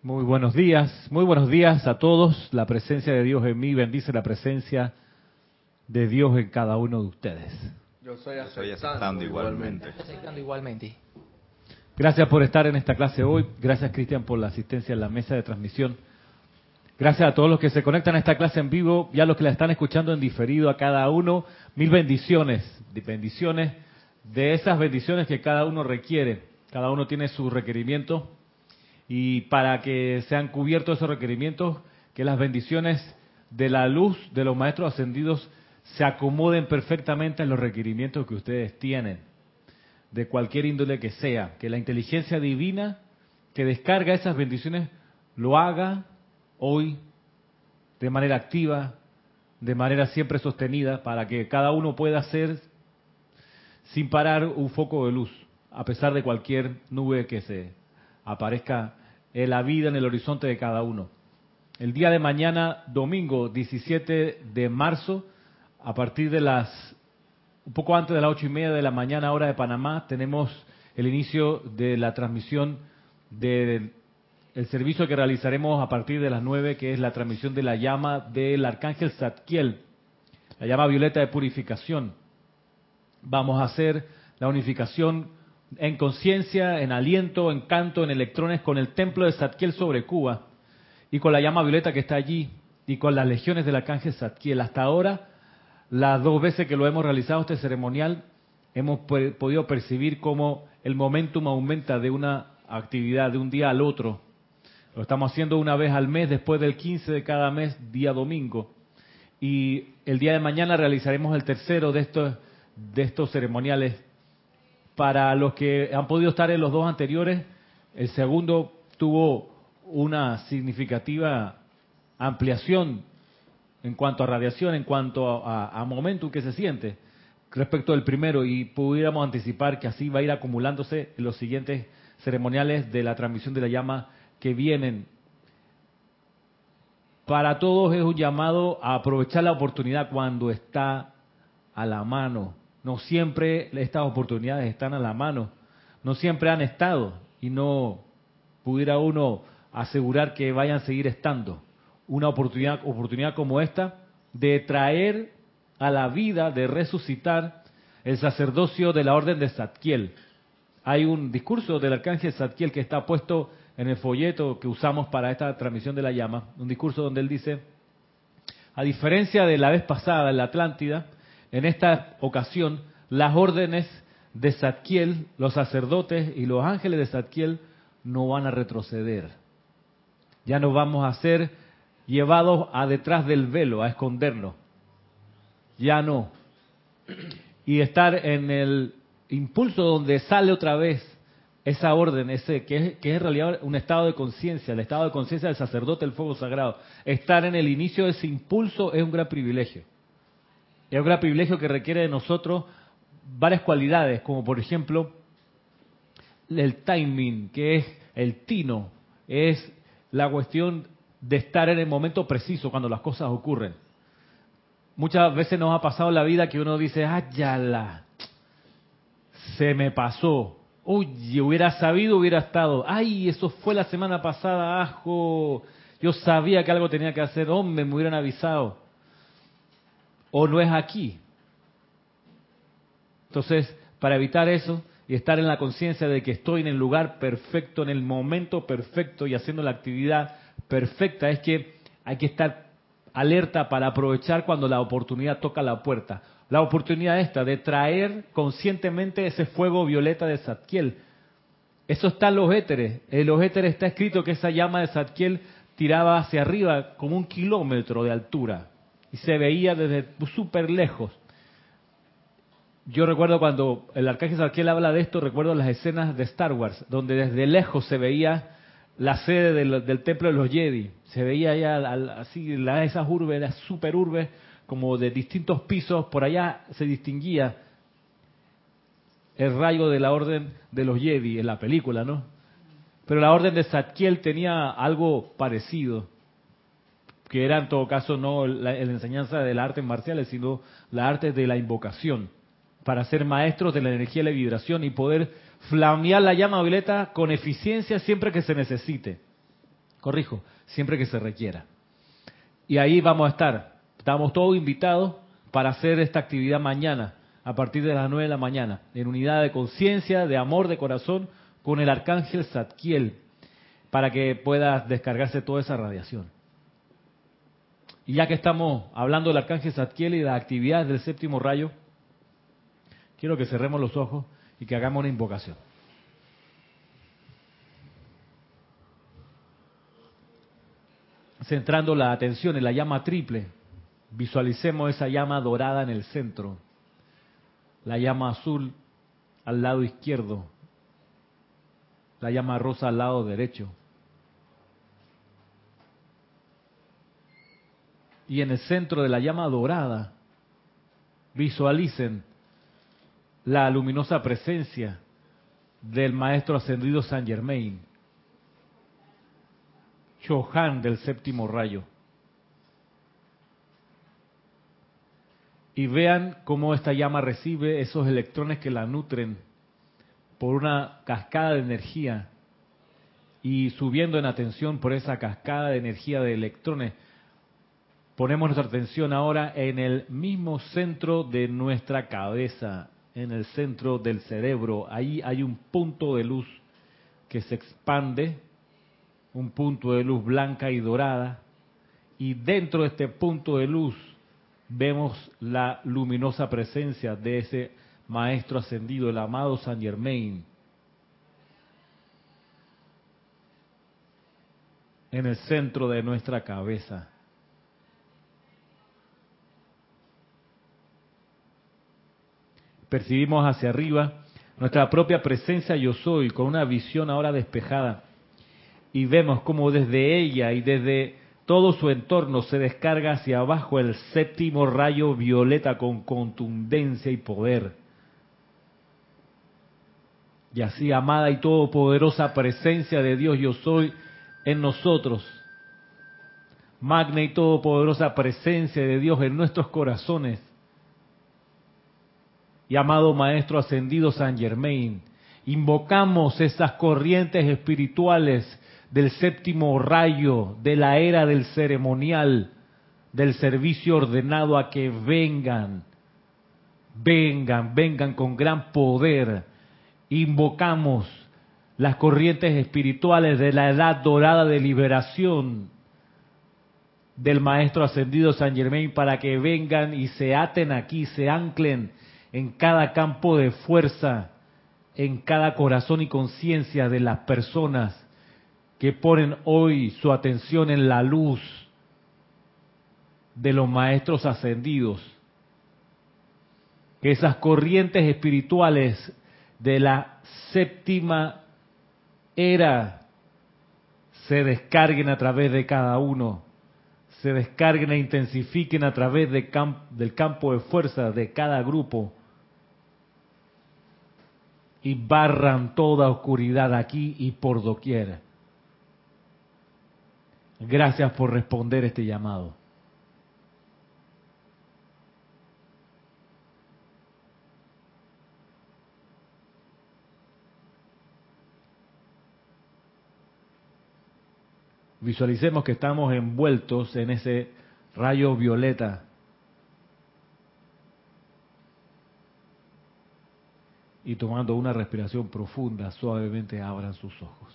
Muy buenos días, muy buenos días a todos. La presencia de Dios en mí bendice la presencia de Dios en cada uno de ustedes. Yo soy aceptando, igualmente. Aceptando igualmente. Gracias por estar en esta clase hoy. Gracias, Cristian, por la asistencia en la mesa de transmisión. Gracias a todos los que se conectan a esta clase en vivo y a los que la están escuchando en diferido, a cada uno. Mil bendiciones, bendiciones de esas bendiciones que cada uno requiere. Cada uno tiene su requerimiento y para que sean cubiertos esos requerimientos, que las bendiciones de la luz de los maestros ascendidos se acomoden perfectamente a los requerimientos que ustedes tienen, de cualquier índole que sea, que la inteligencia divina que descarga esas bendiciones lo haga hoy de manera activa, de manera siempre sostenida, para que cada uno pueda ser sin parar un foco de luz, a pesar de cualquier nube que se aparezca en la vida en el horizonte de cada uno. El día de mañana, domingo 17 de marzo, a partir de las, un poco antes de las ocho y media de la mañana, hora de Panamá, tenemos el inicio de la transmisión del servicio que realizaremos a partir de las nueve, que es la transmisión de la llama del arcángel Zadkiel, la llama violeta de purificación. Vamos a hacer la unificación en conciencia, en aliento, en canto, en electrones con el templo de Zadkiel sobre Cuba y con la llama violeta que está allí y con las legiones del arcángel Zadkiel. Hasta ahora, las dos veces que lo hemos realizado este ceremonial, hemos podido percibir cómo el momentum aumenta de una actividad de un día al otro. Lo estamos haciendo una vez al mes, después del 15 de cada mes, día domingo. Y el día de mañana realizaremos el tercero de estos, de estos ceremoniales para los que han podido estar en los dos anteriores, el segundo tuvo una significativa ampliación en cuanto a radiación, en cuanto a, a, momentum que se siente respecto del primero y pudiéramos anticipar que así va a ir acumulándose en los siguientes ceremoniales de la transmisión de la llama que vienen. Para todos es un llamado a aprovechar la oportunidad cuando está a la mano. No siempre estas oportunidades están a la mano, no siempre han estado y no pudiera uno asegurar que vayan a seguir estando. Una oportunidad, oportunidad como esta de traer a la vida, de resucitar el sacerdocio de la orden de Zadkiel. Hay un discurso del arcángel Zadkiel que está puesto en el folleto que usamos para esta transmisión de la llama, un discurso donde él dice, a diferencia de la vez pasada en la Atlántida, en esta ocasión, las órdenes de Zadkiel, los sacerdotes y los ángeles de Zadkiel no van a retroceder. Ya no vamos a ser llevados a detrás del velo, a escondernos. Ya no. Y estar en el impulso donde sale otra vez esa orden, ese que es, que es en realidad un estado de conciencia, el estado de conciencia del sacerdote del fuego sagrado. Estar en el inicio de ese impulso es un gran privilegio. Es un gran privilegio que requiere de nosotros varias cualidades, como por ejemplo el timing, que es el tino, es la cuestión de estar en el momento preciso cuando las cosas ocurren. Muchas veces nos ha pasado en la vida que uno dice, ¡ay, la! Se me pasó. Uy, hubiera sabido, hubiera estado. ¡Ay, eso fue la semana pasada, ajo! Yo sabía que algo tenía que hacer, hombre, me hubieran avisado o no es aquí. Entonces, para evitar eso y estar en la conciencia de que estoy en el lugar perfecto, en el momento perfecto y haciendo la actividad perfecta, es que hay que estar alerta para aprovechar cuando la oportunidad toca la puerta. La oportunidad esta de traer conscientemente ese fuego violeta de Zadkiel. Eso está en los éteres. En los éteres está escrito que esa llama de Zadkiel tiraba hacia arriba como un kilómetro de altura y se veía desde súper lejos. Yo recuerdo cuando el arcángel Sarkiel habla de esto, recuerdo las escenas de Star Wars, donde desde lejos se veía la sede del, templo de los Jedi. Se veía ya así, la, esas urbes, las super urbes, como de distintos pisos, por allá se distinguía el rayo de la orden de los Jedi en la película, ¿no? Pero la orden de Zadkiel tenía algo parecido que era en todo caso no la, enseñanza de las artes marciales, sino la arte de la invocación, para ser maestros de la energía y la vibración y poder flamear la llama violeta con eficiencia siempre que se necesite. Corrijo, siempre que se requiera. Y ahí vamos a estar. Estamos todos invitados para hacer esta actividad mañana, a partir de las 9 de la mañana, en unidad de conciencia, de amor, de corazón, con el arcángel Zadkiel, para que pueda descargarse toda esa radiación. Y ya que estamos hablando del arcángel Zadkiel y de las actividades del séptimo rayo, quiero que cerremos los ojos y que hagamos una invocación. Centrando la atención en la llama triple, visualicemos esa llama dorada en el centro, la llama azul al lado izquierdo, la llama rosa al lado derecho. Y en el centro de la llama dorada, visualicen la luminosa presencia del Maestro Ascendido San Germain, Chohan del séptimo rayo. Y vean cómo esta llama recibe esos electrones que la nutren por una cascada de energía y subiendo en atención por esa cascada de energía de electrones, ponemos nuestra atención ahora en el mismo centro de nuestra cabeza, en el centro del cerebro. Ahí hay un punto de luz que se expande, un punto de luz blanca y dorada, y dentro de este punto de luz vemos la luminosa presencia de ese maestro ascendido, el amado San Germain. en el centro de nuestra cabeza. Percibimos hacia arriba nuestra propia presencia yo soy con una visión ahora despejada y vemos como desde ella y desde todo su entorno se descarga hacia abajo el séptimo rayo violeta con contundencia y poder. Y así, amada y todopoderosa presencia de Dios yo soy en nosotros. Magna y todopoderosa presencia de Dios en nuestros corazones y amado Maestro Ascendido San Germain, invocamos esas corrientes espirituales del séptimo rayo, de la era del ceremonial, del servicio ordenado a que vengan, vengan, vengan con gran poder. Invocamos las corrientes espirituales de la edad dorada de liberación del Maestro Ascendido San Germain para que vengan y se aten aquí, se anclen en cada campo de fuerza, en cada corazón y conciencia de las personas que ponen hoy su atención en la luz de los maestros ascendidos. Que esas corrientes espirituales de la séptima era se descarguen a través de cada uno, se descarguen e intensifiquen a través de del campo de fuerza de cada grupo y barran toda oscuridad aquí y por doquier. Gracias por responder este llamado. Visualicemos que estamos envueltos en ese rayo violeta y tomando una respiración profunda, suavemente abran sus ojos.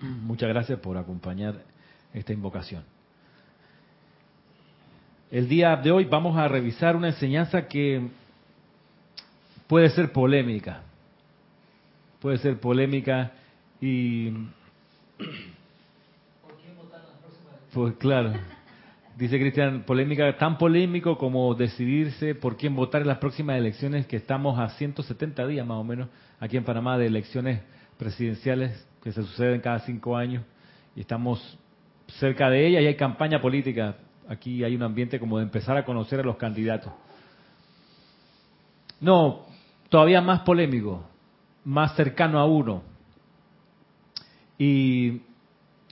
Muchas gracias por acompañar esta invocación. El día de hoy vamos a revisar una enseñanza que puede ser polémica. Puede ser polémica y pues claro. Dice Cristian, polémica tan polémico como decidirse por quién votar en las próximas elecciones que estamos a 170 días más o menos aquí en Panamá de elecciones presidenciales que se suceden cada cinco años y estamos cerca de ella y hay campaña política. Aquí hay un ambiente como de empezar a conocer a los candidatos. No, todavía más polémico, más cercano a uno. Y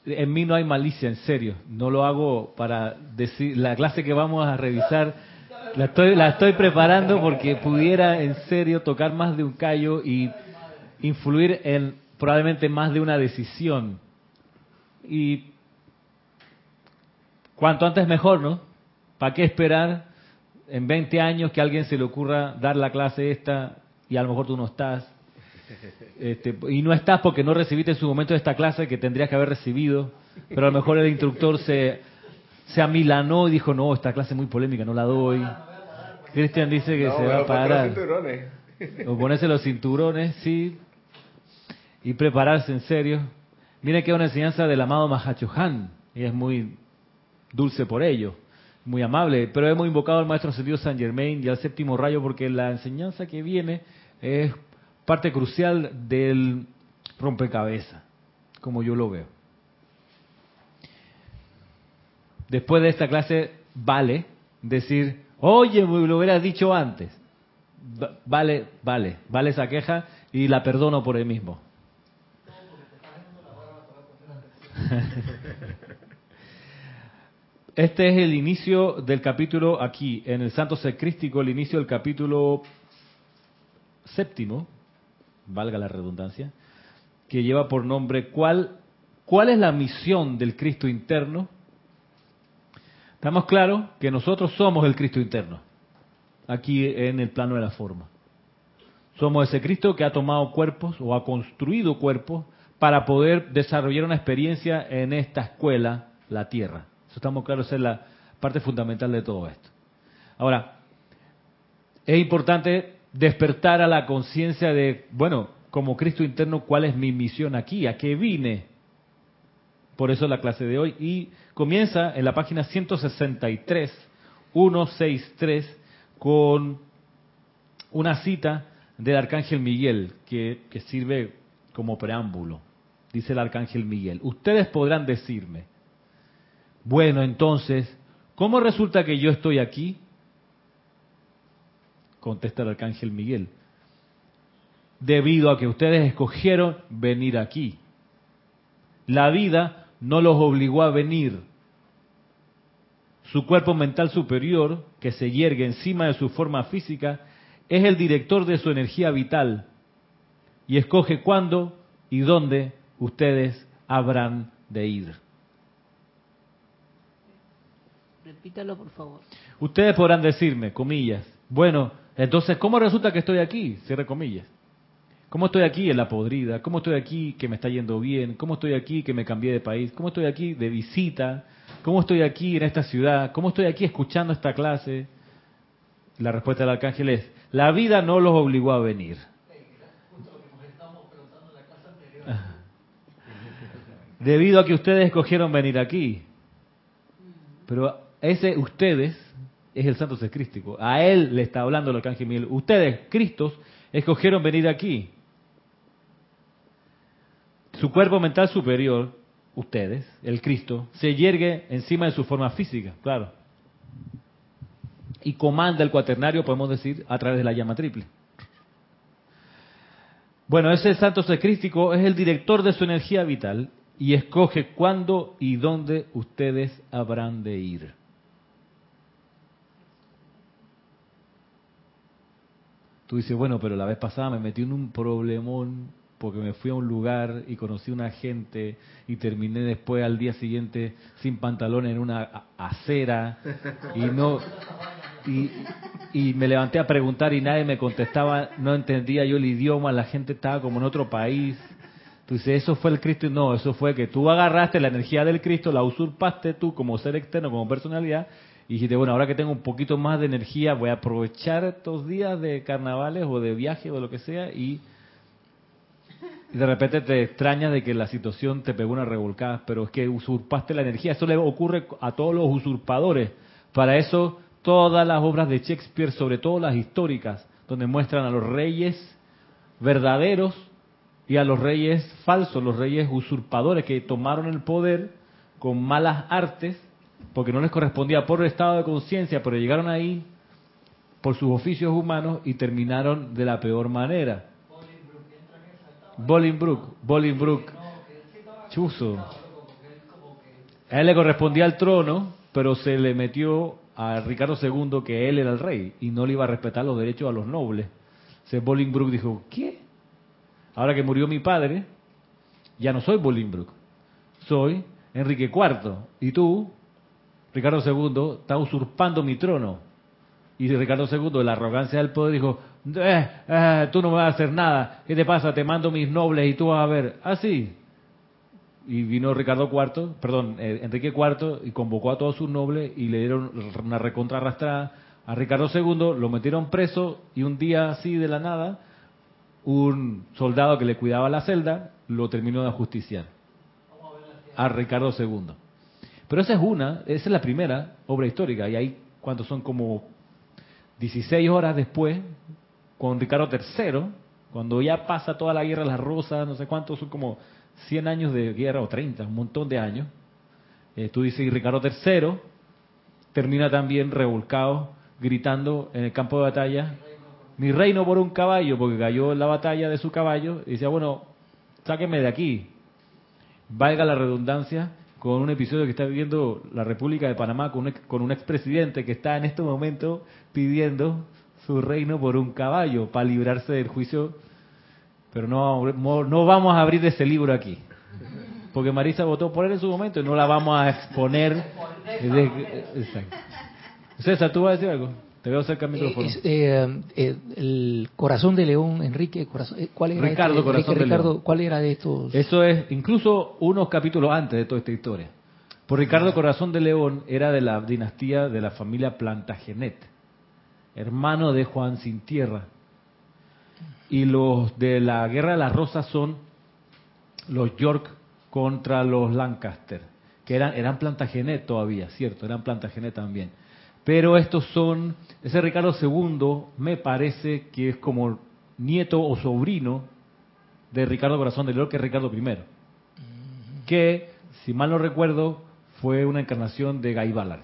en mí no hay malicia, en serio. No lo hago para decir, la clase que vamos a revisar La estoy, la estoy preparando porque pudiera en serio tocar más de un callo y influir en probablemente más de una decisión. Y cuanto antes mejor, ¿no? ¿Para qué esperar en 20 años que a alguien se le ocurra dar la clase esta y a lo mejor tú no estás? Este, y no estás porque no recibiste en su momento esta clase que tendrías que haber recibido, pero a lo mejor el instructor se, se amilanó y dijo, no, esta clase es muy polémica, no la doy. Cristian dice que se va a parar. O ponerse los cinturones, sí. Y prepararse en serio. Miren que es una enseñanza del amado Han Y es muy dulce por ello. Muy amable. Pero hemos invocado al Maestro Ascendido San Germain y al séptimo rayo porque la enseñanza que viene es parte crucial del rompecabezas, como yo lo veo. Después de esta clase, vale decir, oye, me lo hubieras dicho antes. Vale, vale, vale esa queja y la perdono por el mismo. Este es el inicio del capítulo aquí, en el Santo Secrístico, el inicio del capítulo séptimo, valga la redundancia, que lleva por nombre ¿cuál, ¿Cuál es la misión del Cristo interno? Estamos claros que nosotros somos el Cristo interno, aquí en el plano de la forma. Somos ese Cristo que ha tomado cuerpos o ha construido cuerpos para poder desarrollar una experiencia en esta escuela, la Tierra. Eso estamos claros, esa es la parte fundamental de todo esto. Ahora, es importante despertar a la conciencia de, bueno, como Cristo interno, ¿cuál es mi misión aquí? ¿A qué vine? Por eso la clase de hoy. Y comienza en la página 163, 163, con una cita del Arcángel Miguel, que, que sirve como preámbulo. Dice el Arcángel Miguel, ustedes podrán decirme, bueno, entonces, ¿cómo resulta que yo estoy aquí? Contesta el arcángel Miguel. Debido a que ustedes escogieron venir aquí. La vida no los obligó a venir. Su cuerpo mental superior, que se yergue encima de su forma física, es el director de su energía vital y escoge cuándo y dónde ustedes habrán de ir. Repítalo, por favor. Ustedes podrán decirme, comillas, bueno, entonces, ¿cómo resulta que estoy aquí? Cierre comillas. ¿Cómo estoy aquí en la podrida? ¿Cómo estoy aquí que me está yendo bien? ¿Cómo estoy aquí que me cambié de país? ¿Cómo estoy aquí de visita? ¿Cómo estoy aquí en esta ciudad? ¿Cómo estoy aquí escuchando esta clase? La respuesta del arcángel es, la vida no los obligó a venir. Debido a que ustedes escogieron venir aquí. Pero ese ustedes es el santo secrístico. A él le está hablando el arcángel Miguel. Ustedes, Cristos, escogieron venir aquí. Su cuerpo mental superior, ustedes, el Cristo, se yergue encima de su forma física, claro. Y comanda el cuaternario, podemos decir, a través de la llama triple. Bueno, ese santo secrístico es el director de su energía vital y escoge cuándo y dónde ustedes habrán de ir. Tú dices, bueno, pero la vez pasada me metí en un problemón porque me fui a un lugar y conocí una gente y terminé después al día siguiente sin pantalones en una acera y no y, y me levanté a preguntar y nadie me contestaba, no entendía yo el idioma, la gente estaba como en otro país. Tú dices, eso fue el Cristo. No, eso fue que tú agarraste la energía del Cristo, la usurpaste tú como ser externo, como personalidad, y dijiste, bueno, ahora que tengo un poquito más de energía, voy a aprovechar estos días de carnavales o de viaje o lo que sea y, de repente te extrañas de que la situación te pegó una revolcada, pero es que usurpaste la energía. Eso le ocurre a todos los usurpadores. Para eso todas las obras de Shakespeare, sobre todo las históricas, donde muestran a los reyes verdaderos y a los reyes falsos, los reyes usurpadores que tomaron el poder con malas artes porque no les correspondía por estado de conciencia, pero llegaron ahí por sus oficios humanos y terminaron de la peor manera. Bolingbrook, Bolingbrook, Chuzo. A él le correspondía el trono, pero se le metió a Ricardo II que él era el rey y no le iba a respetar los derechos a los nobles. Entonces Bolingbroke dijo, ¿qué? Ahora que murió mi padre, ya no soy Bolingbroke, soy Enrique IV. Y tú, Ricardo II, estás usurpando mi trono. Y Ricardo II, de la arrogancia del poder, dijo, eh, eh, tú no vas a hacer nada. ¿Qué te pasa? Te mando mis nobles y tú vas a ver. Así. Ah, y vino Ricardo IV, perdón, eh, Enrique IV, y convocó a todos sus nobles y le dieron una recontra arrastrada a Ricardo II, lo metieron preso y un día así de la nada, un soldado que le cuidaba la celda lo terminó de ajusticiar a Ricardo II. Pero esa es una, esa es la primera obra histórica, y ahí cuando son como 16 horas después, con Ricardo III, cuando ya pasa toda la guerra, las rosas, no sé cuántos, son como 100 años de guerra o 30, un montón de años. Eh, tú dices, y Ricardo III termina también revolcado, gritando en el campo de batalla, mi reino por un caballo, porque cayó en la batalla de su caballo, y decía, bueno, sáqueme de aquí. Valga la redundancia, con un episodio que está viviendo la República de Panamá con un, con un expresidente que está en este momento pidiendo su reino por un caballo para librarse del juicio pero no, no vamos a abrir ese libro aquí. Porque Marisa votó por él en su momento y no la vamos a exponer. Exacto. César, ¿tú vas a decir algo? Te veo cerca del micrófono. Eh, eh, el corazón de León, Enrique, corazón, eh, ¿cuál era Ricardo, este? corazón de Ricardo, León. ¿cuál era de estos? Eso es incluso unos capítulos antes de toda esta historia. Por Ricardo Corazón de León era de la dinastía de la familia Plantagenet, hermano de Juan Sin Tierra, y los de la Guerra de las Rosas son los York contra los Lancaster, que eran, eran Plantagenet todavía, cierto, eran Plantagenet también. Pero estos son, ese Ricardo II me parece que es como nieto o sobrino de Ricardo Corazón de León, que es Ricardo I, que, si mal no recuerdo, fue una encarnación de Guy Ballard.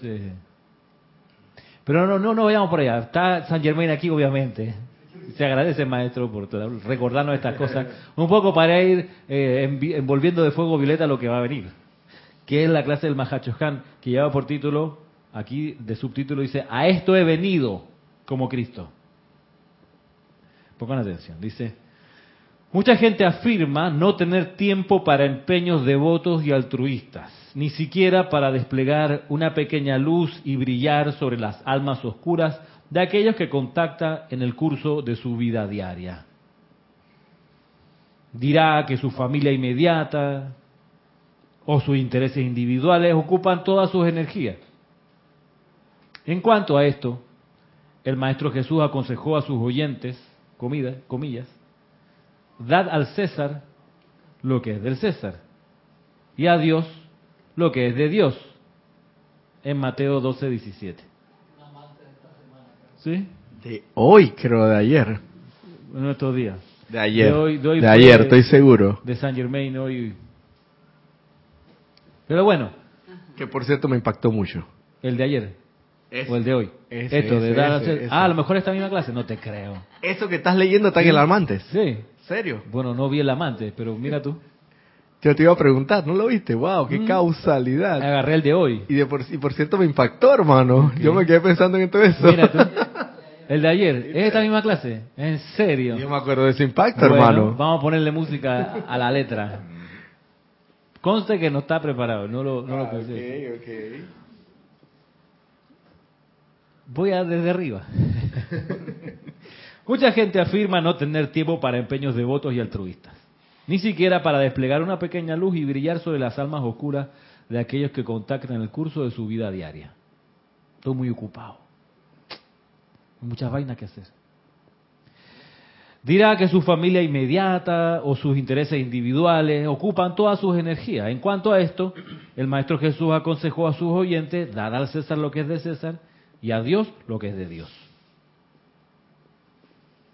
Sí. Pero no, no, no vayamos por allá. Está San Germain aquí, obviamente. Se agradece, maestro, por recordarnos estas cosas. Un poco para ir eh, envolviendo de fuego violeta lo que va a venir. Que es la clase del Mahachohan, que lleva por título, aquí de subtítulo dice, a esto he venido como Cristo. Pongan atención, dice, mucha gente afirma no tener tiempo para empeños devotos y altruistas ni siquiera para desplegar una pequeña luz y brillar sobre las almas oscuras de aquellos que contacta en el curso de su vida diaria. Dirá que su familia inmediata o sus intereses individuales ocupan todas sus energías. En cuanto a esto, el Maestro Jesús aconsejó a sus oyentes, comida, comillas, dad al César lo que es del César y a Dios lo que es de Dios. En Mateo 12, 17. ¿Sí? De hoy, creo, de ayer. En estos días. De ayer. De, hoy, de, hoy de ayer, estoy seguro. De San Germain hoy. Pero bueno. Que por cierto me impactó mucho. ¿El de ayer? Ese, ¿O el de hoy? Ese, Esto, de ese, dar a hacer- ese. Ah, a lo mejor esta misma clase. No te creo. Eso que estás leyendo tan alarmantes. Sí. ¿Serio? Bueno, no vi el amante, pero mira tú. Yo te iba a preguntar, ¿no lo viste? ¡Wow! ¡Qué Mm. causalidad! Agarré el de hoy. Y, de por, y por cierto me impactó, hermano. Yo me quedé pensando en todo eso. Mira tú. El de ayer. ¿Es esta misma clase? ¿En serio? Yo me acuerdo de ese impacto, Bueno, hermano. Vamos a ponerle música a la letra. Conste que no está preparado, no lo, no lo pensé. ok, ok. Voy a desde arriba. Mucha gente afirma no tener tiempo para empeños devotos y altruistas, ni siquiera para desplegar una pequeña luz y brillar sobre las almas oscuras de aquellos que contactan el curso de su vida diaria. Estoy muy ocupado. Muchas vainas que hacer. Dirá que su familia inmediata o sus intereses individuales ocupan todas sus energías. En cuanto a esto, el Maestro Jesús aconsejó a sus oyentes, dad al César lo que es de César y a Dios lo que es de Dios.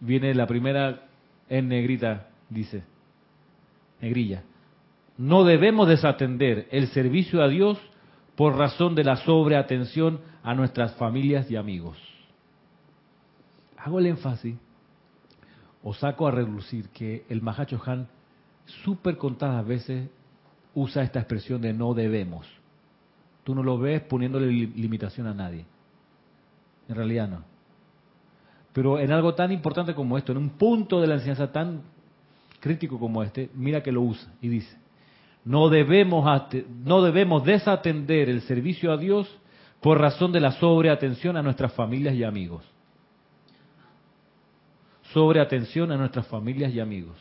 Viene la primera en negrita, dice, negrilla. No debemos desatender el servicio a Dios por razón de la sobreatención a nuestras familias y amigos. Hago el énfasis o saco a relucir que el Mahacho Han súper contadas veces usa esta expresión de no debemos. Tú no lo ves poniéndole li- limitación a nadie. En realidad no. Pero en algo tan importante como esto, en un punto de la enseñanza tan crítico como este, mira que lo usa y dice, no debemos, no debemos desatender el servicio a Dios por razón de la sobreatención a nuestras familias y amigos. Sobreatención a nuestras familias y amigos.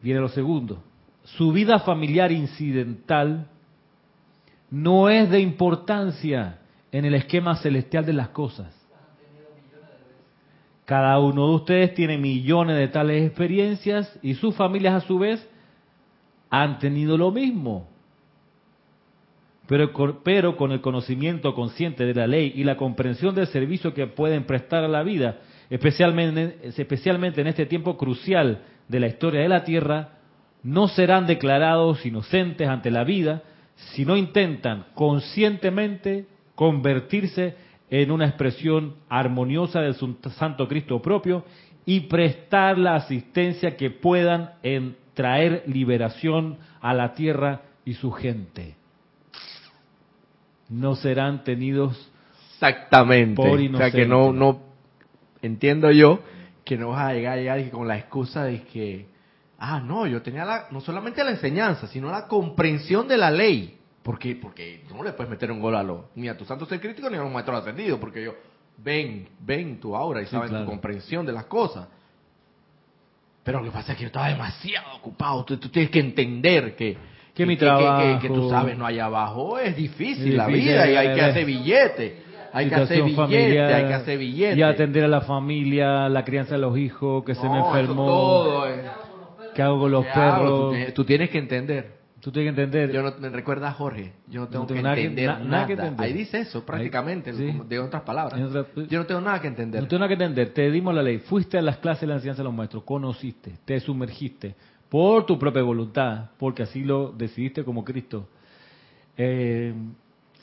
Viene lo segundo. Su vida familiar incidental no es de importancia en el esquema celestial de las cosas. Cada uno de ustedes tiene millones de tales experiencias y sus familias a su vez han tenido lo mismo. Pero con, el conocimiento consciente de la ley y la comprensión del servicio que pueden prestar a la vida, especialmente, especialmente en este tiempo crucial de la historia de la Tierra, no serán declarados inocentes ante la vida si no intentan conscientemente convertirse en una expresión armoniosa del Santo Cristo propio y prestar la asistencia que puedan en traer liberación a la tierra y su gente. No serán tenidos Exactamente. Por o sea que no, no entiendo yo que no vas a llegar, llegar y con la excusa de que, ah, no, yo tenía la, no solamente la enseñanza, sino la comprensión de la ley. Porque, porque tú no le puedes meter un gol a los, ni a tu santo ser crítico ni a los maestros ascendidos, porque yo, ven, ven tu aura y Sí, saben claro. tu comprensión de las cosas. Pero lo que pasa es que yo estaba demasiado ocupado. Tú, tú tienes que entender que, Que mi que, que- que- trabajo- que tú sabes, no allá abajo es difícil Es la vida y hay que hacer billete. Hay que hacer situación billete, familiar, hay que hacer billete. Y atender a la familia, la crianza de los hijos, que se me enfermó, todo es- qué hago con los. Tú perros. tienes- Tú tienes que entender. Tú tienes que entender. Yo no, me recuerda a Jorge. Yo no tengo, tengo que nada que- entender na- nada. que entender. Ahí dice eso prácticamente, Ahí- sí. de otras palabras. Otra- Yo no tengo nada que entender. No tengo nada que entender. Te dimos la ley. Fuiste a las clases de la enseñanza de los maestros. Conociste. Te sumergiste. Por tu propia voluntad. Porque así lo decidiste como Cristo. Eh,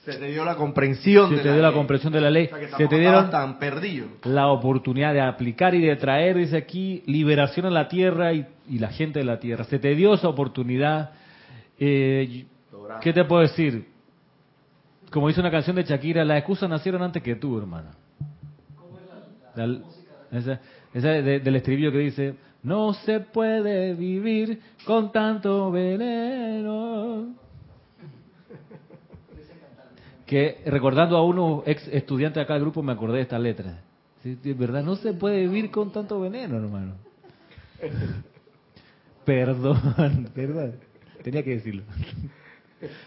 Se te dio la comprensión. se de te dio la ley. comprensión de la ley. O sea, que Se te dieron tan perdido. la oportunidad de aplicar y de traer, dice aquí, liberación a la tierra y, y la gente de la tierra. Se te dio esa oportunidad. Eh, ¿Qué te puedo decir? Como dice una canción de Shakira, las excusas nacieron antes que tú, hermano. La- esa, esa de- del estribillo que dice, no se puede vivir con tanto veneno. Que recordando a unos ex estudiantes de acá del grupo me acordé de esta letra. Verdad, no se puede vivir con tanto veneno, hermano. Perdón, perdón. Tenía que decirlo.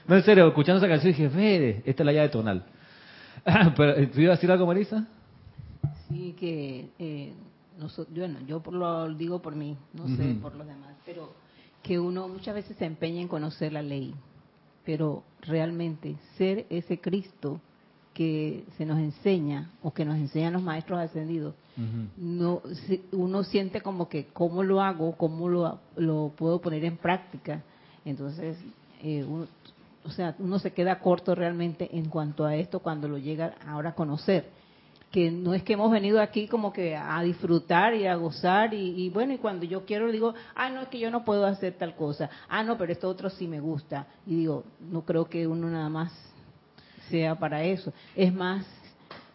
No, en serio, escuchando esa canción dije, Fede, esta es la llave tonal. Pero, ¿Tú ibas a decir algo, Marisa? Sí, que eh, bueno, yo por lo digo por mí, no sé por los demás, pero que uno muchas veces se empeña en conocer la ley, pero realmente ser ese Cristo que se nos enseña o que nos enseñan los maestros ascendidos, no uno siente como que cómo lo hago, cómo lo, lo puedo poner en práctica. Entonces, eh, uno, o sea, uno se queda corto realmente en cuanto a esto cuando lo llega ahora a conocer. Que no es que hemos venido aquí como que a disfrutar y a gozar y, y bueno, y cuando yo quiero digo, ah, no, es que yo no puedo hacer tal cosa. Ah, no, pero esto otro sí me gusta. Y digo, no creo que uno nada más sea para eso. Es más,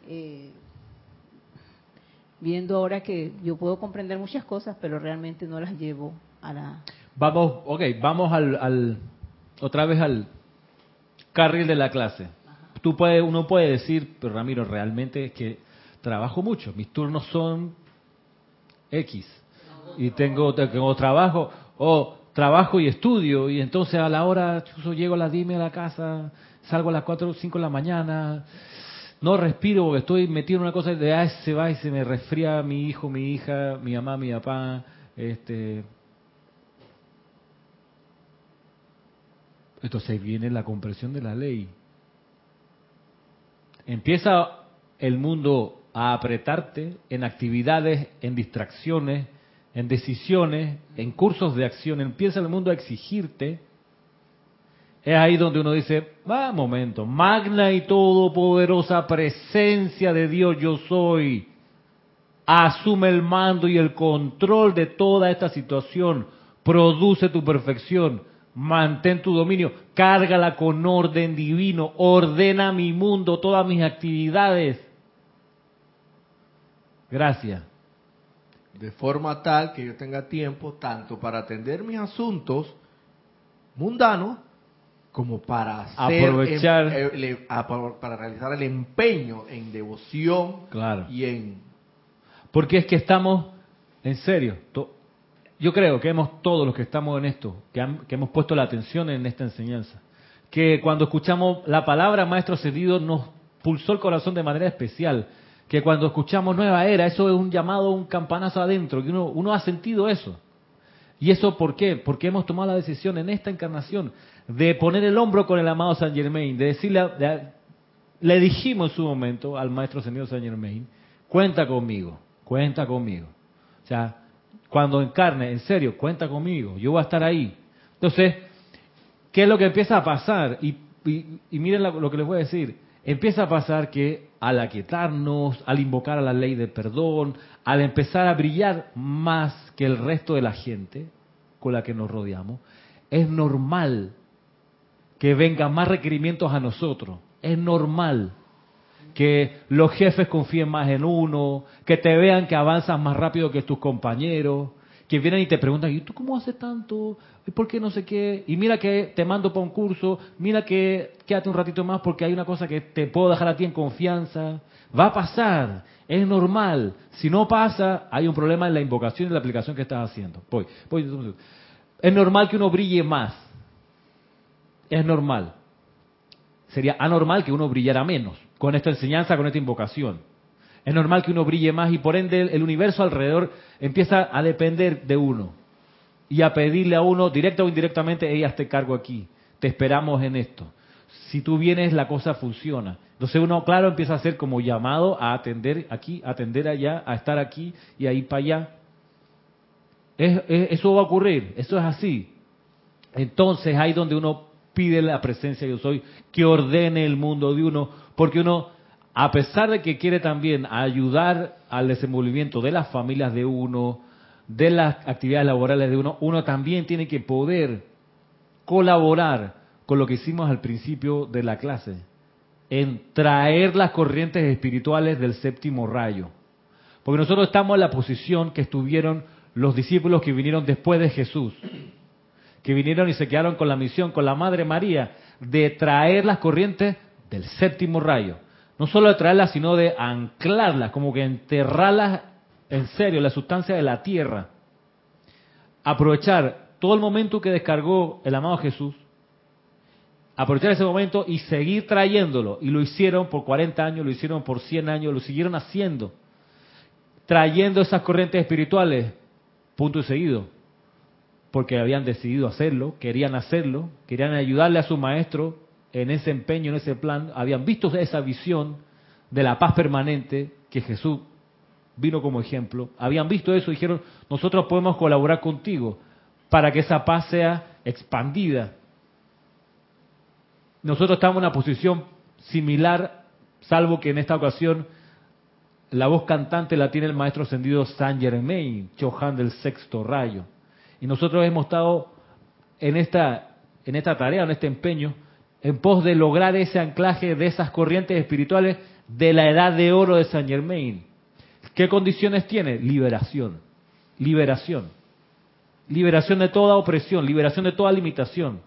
eh, viendo ahora que yo puedo comprender muchas cosas, pero realmente no las llevo a la... Vamos, ok, vamos al, al- otra vez al carril de la clase. Tú puedes, uno puede decir, pero Ramiro, realmente es que trabajo mucho. Mis turnos son X y tengo, trabajo o trabajo y estudio y entonces a la hora chuzo, llego a las 10 a la casa, salgo a las 4 o 5 de la mañana, no respiro porque estoy metido en una cosa de ah, se va y se me resfría mi hijo, mi hija, mi mamá, mi papá, este Entonces viene la comprensión de la ley. Empieza el mundo a apretarte en actividades, en distracciones, en decisiones, en cursos de acción. Empieza el mundo a exigirte. Es ahí donde uno dice, va, momento, magna y todopoderosa presencia de Dios yo soy. Asume el mando y el control de toda esta situación. Produce tu perfección. mantén tu dominio, cárgala con orden divino, ordena mi mundo, todas mis actividades. Gracias. De forma tal que yo tenga tiempo tanto para atender mis asuntos mundanos como para hacer Aprovechar. em- eh, a- para realizar el empeño en devoción Claro. y en Porque es que estamos, en serio, to- yo creo que hemos todos los que estamos en esto, que, han- que hemos puesto la atención en esta enseñanza, que cuando escuchamos la palabra Maestro Ascendido nos pulsó el corazón de manera especial, que cuando escuchamos Nueva Era, eso es un llamado, un campanazo adentro, que uno, uno ha sentido eso. ¿Y eso por qué? Porque hemos tomado la decisión en esta encarnación de poner el hombro con el amado San Germain, de decirle, a- le dijimos en su momento al maestro ascendido San Germain, cuenta conmigo, cuenta conmigo. O sea, cuando encarne, en serio, cuenta conmigo, yo voy a estar ahí. Entonces, ¿qué es lo que empieza a pasar? Y, y- y miren la- lo que les voy a decir. Empieza a pasar que al aquietarnos, al invocar a la ley de perdón, al empezar a brillar más que el resto de la gente con la que nos rodeamos, es normal que vengan más requerimientos a nosotros. Es normal que los jefes confíen más en uno, que te vean que avanzas más rápido que tus compañeros, que vienen y te preguntan, ¿y tú cómo haces tanto? ¿Y por qué no sé qué? Y mira que te mando para un curso, mira que quédate un ratito más porque hay una cosa que te puedo dejar a ti en confianza. Va a pasar, es normal. Si no pasa, hay un problema en la invocación y la aplicación que estás haciendo. Voy, voy. Es normal que uno brille más. Es normal sería anormal que uno brillara menos con esta enseñanza, con esta invocación. Es normal que uno brille más y por ende el universo alrededor empieza a depender de uno y a pedirle a uno, directa o indirectamente, ella te cargo aquí, te esperamos en esto. Si tú vienes, la cosa funciona. Entonces uno, claro, empieza a ser como llamado a atender aquí, a atender allá, a estar aquí y a ir para allá. Es- es- eso va a ocurrir, eso es así. Entonces ahí donde uno pide la presencia de yo que ordene el mundo de uno, porque uno, a pesar de que quiere también ayudar al desenvolvimiento de las familias de uno, de las actividades laborales de uno, uno también tiene que poder colaborar con lo que hicimos al principio de la clase, en traer las corrientes espirituales del séptimo rayo. Porque nosotros estamos en la posición que estuvieron los discípulos que vinieron después de Jesús que vinieron y se quedaron con la misión, con la Madre María, de traer las corrientes del séptimo rayo. No solo de traerlas, sino de anclarlas, como que enterrarlas en serio, la sustancia de la tierra. Aprovechar todo el momento que descargó el amado Jesús, aprovechar ese momento y seguir trayéndolo. Y lo hicieron por 40 años, lo hicieron por 100 años, lo siguieron haciendo. Trayendo esas corrientes espirituales, punto y seguido porque habían decidido hacerlo, querían hacerlo, querían ayudarle a su maestro en ese empeño, en ese plan, habían visto esa visión de la paz permanente que Jesús vino como ejemplo, habían visto eso y dijeron, nosotros podemos colaborar contigo para que esa paz sea expandida. Nosotros estamos en una posición similar, salvo que en esta ocasión la voz cantante la tiene el maestro ascendido Saint Germain, Chohan del sexto rayo. Y nosotros hemos estado en esta, en esta tarea, en este empeño, en pos de lograr ese anclaje de esas corrientes espirituales de la edad de oro de Saint Germain. ¿Qué condiciones tiene? Liberación. Liberación. Liberación de toda opresión, liberación de toda limitación.